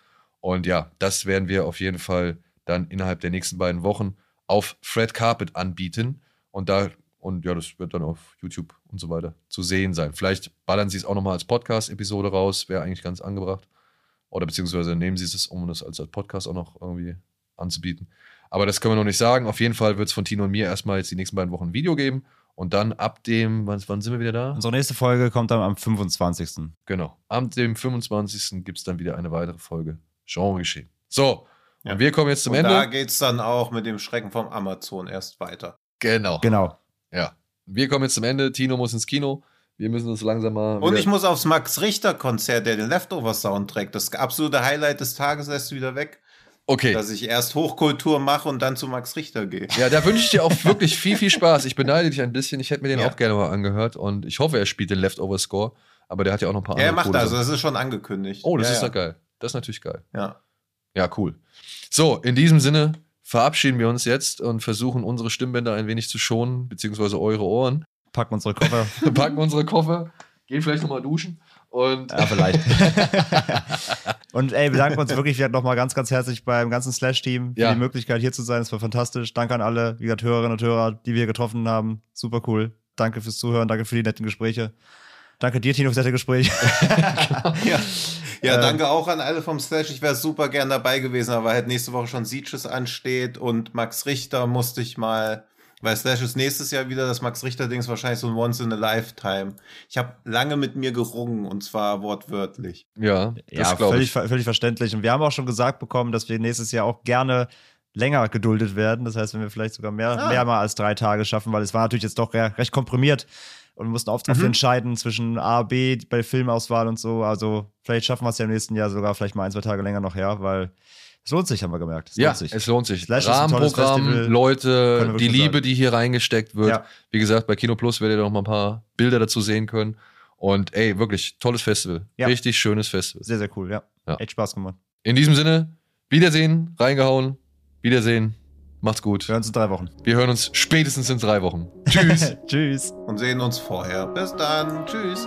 Und ja, das werden wir auf jeden Fall dann innerhalb der nächsten beiden Wochen auf Fred Carpet anbieten und da und ja, das wird dann auf YouTube und so weiter zu sehen sein. Vielleicht ballern sie es auch nochmal als Podcast-Episode raus, wäre eigentlich ganz angebracht. Oder beziehungsweise nehmen sie es, um das als Podcast auch noch irgendwie anzubieten. Aber das können wir noch nicht sagen. Auf jeden Fall wird es von Tino und mir erstmal jetzt die nächsten beiden Wochen ein Video geben. Und dann ab dem, wann, wann sind wir wieder da? Unsere nächste Folge kommt dann am 25. Genau. Am dem 25. gibt es dann wieder eine weitere Folge Genre geschehen. So, Ja. und wir kommen jetzt zum und Ende. da geht's dann auch mit dem Schrecken vom Amazon erst weiter. genau. Genau. Ja. Wir kommen jetzt zum Ende. Tino muss ins Kino. Wir müssen uns langsam mal. Und ich muss aufs Max Richter Konzert, der den Leftover-Soundtrack, das absolute Highlight des Tages lässt du wieder weg, Okay. dass ich erst Hochkultur mache und dann zu Max Richter gehe. Ja, da wünsche ich dir auch wirklich viel, viel Spaß. Ich beneide dich ein bisschen. Ich hätte mir den Ja. auch gerne mal angehört und ich hoffe, er spielt den Leftover-Score. Aber der hat ja auch noch ein paar Ja, er andere macht coole also, das ist schon angekündigt. Oh, das ja, ist ja. doch geil. Das ist natürlich geil. Ja. Ja, cool. So, in diesem Sinne verabschieden wir uns jetzt und versuchen unsere Stimmbänder ein wenig zu schonen, beziehungsweise eure Ohren. Packen unsere Koffer. Packen unsere Koffer, gehen vielleicht nochmal duschen und Ja, vielleicht. und ey, bedanken uns wirklich nochmal ganz, ganz herzlich beim ganzen Slash-Team für Ja. die Möglichkeit hier zu sein. Es war fantastisch. Danke an alle, wie gesagt, Hörerinnen und Hörer, die wir getroffen haben. Super cool. Danke fürs Zuhören, danke für die netten Gespräche. Danke dir, Tino, für das nette Gespräch. Ja, ja Ähm. danke auch an alle vom Slash. Ich wäre super gern dabei gewesen, aber halt nächste Woche schon Sieges ansteht und Max Richter musste ich mal, weil Slash ist nächstes Jahr wieder, das Max Richter-Ding ist wahrscheinlich so ein Once in a Lifetime. Ich habe lange mit mir gerungen und zwar wortwörtlich. ja, das ja, glaube völlig, ich. völlig verständlich. Und wir haben auch schon gesagt bekommen, dass wir nächstes Jahr auch gerne länger geduldet werden. Das heißt, wenn wir vielleicht sogar mehr, Ah. mehr mal als drei Tage schaffen, weil es war natürlich jetzt doch re- recht komprimiert und wir mussten oft, oft Mhm. entscheiden zwischen A, B bei Filmauswahl und so. Also vielleicht schaffen wir es ja im nächsten Jahr sogar vielleicht mal ein, zwei Tage länger noch her, weil es lohnt sich, haben wir gemerkt. Es Ja, lohnt sich. es lohnt sich. Slash Rahmenprogramm, Leute, die Liebe, sagen. die hier reingesteckt wird. Ja. Wie gesagt, bei Kino Plus werdet ihr noch mal ein paar Bilder dazu sehen können. Und ey, wirklich tolles Festival. Ja. Richtig schönes Festival. Sehr, sehr cool, ja. Ja. Echt Spaß gemacht. In diesem Sinne, Wiedersehen, reingehauen. Wiedersehen. Macht's gut. Wir hören uns in drei Wochen. Wir hören uns spätestens in drei Wochen. Tschüss. Tschüss. Und sehen uns vorher. Bis dann. Tschüss.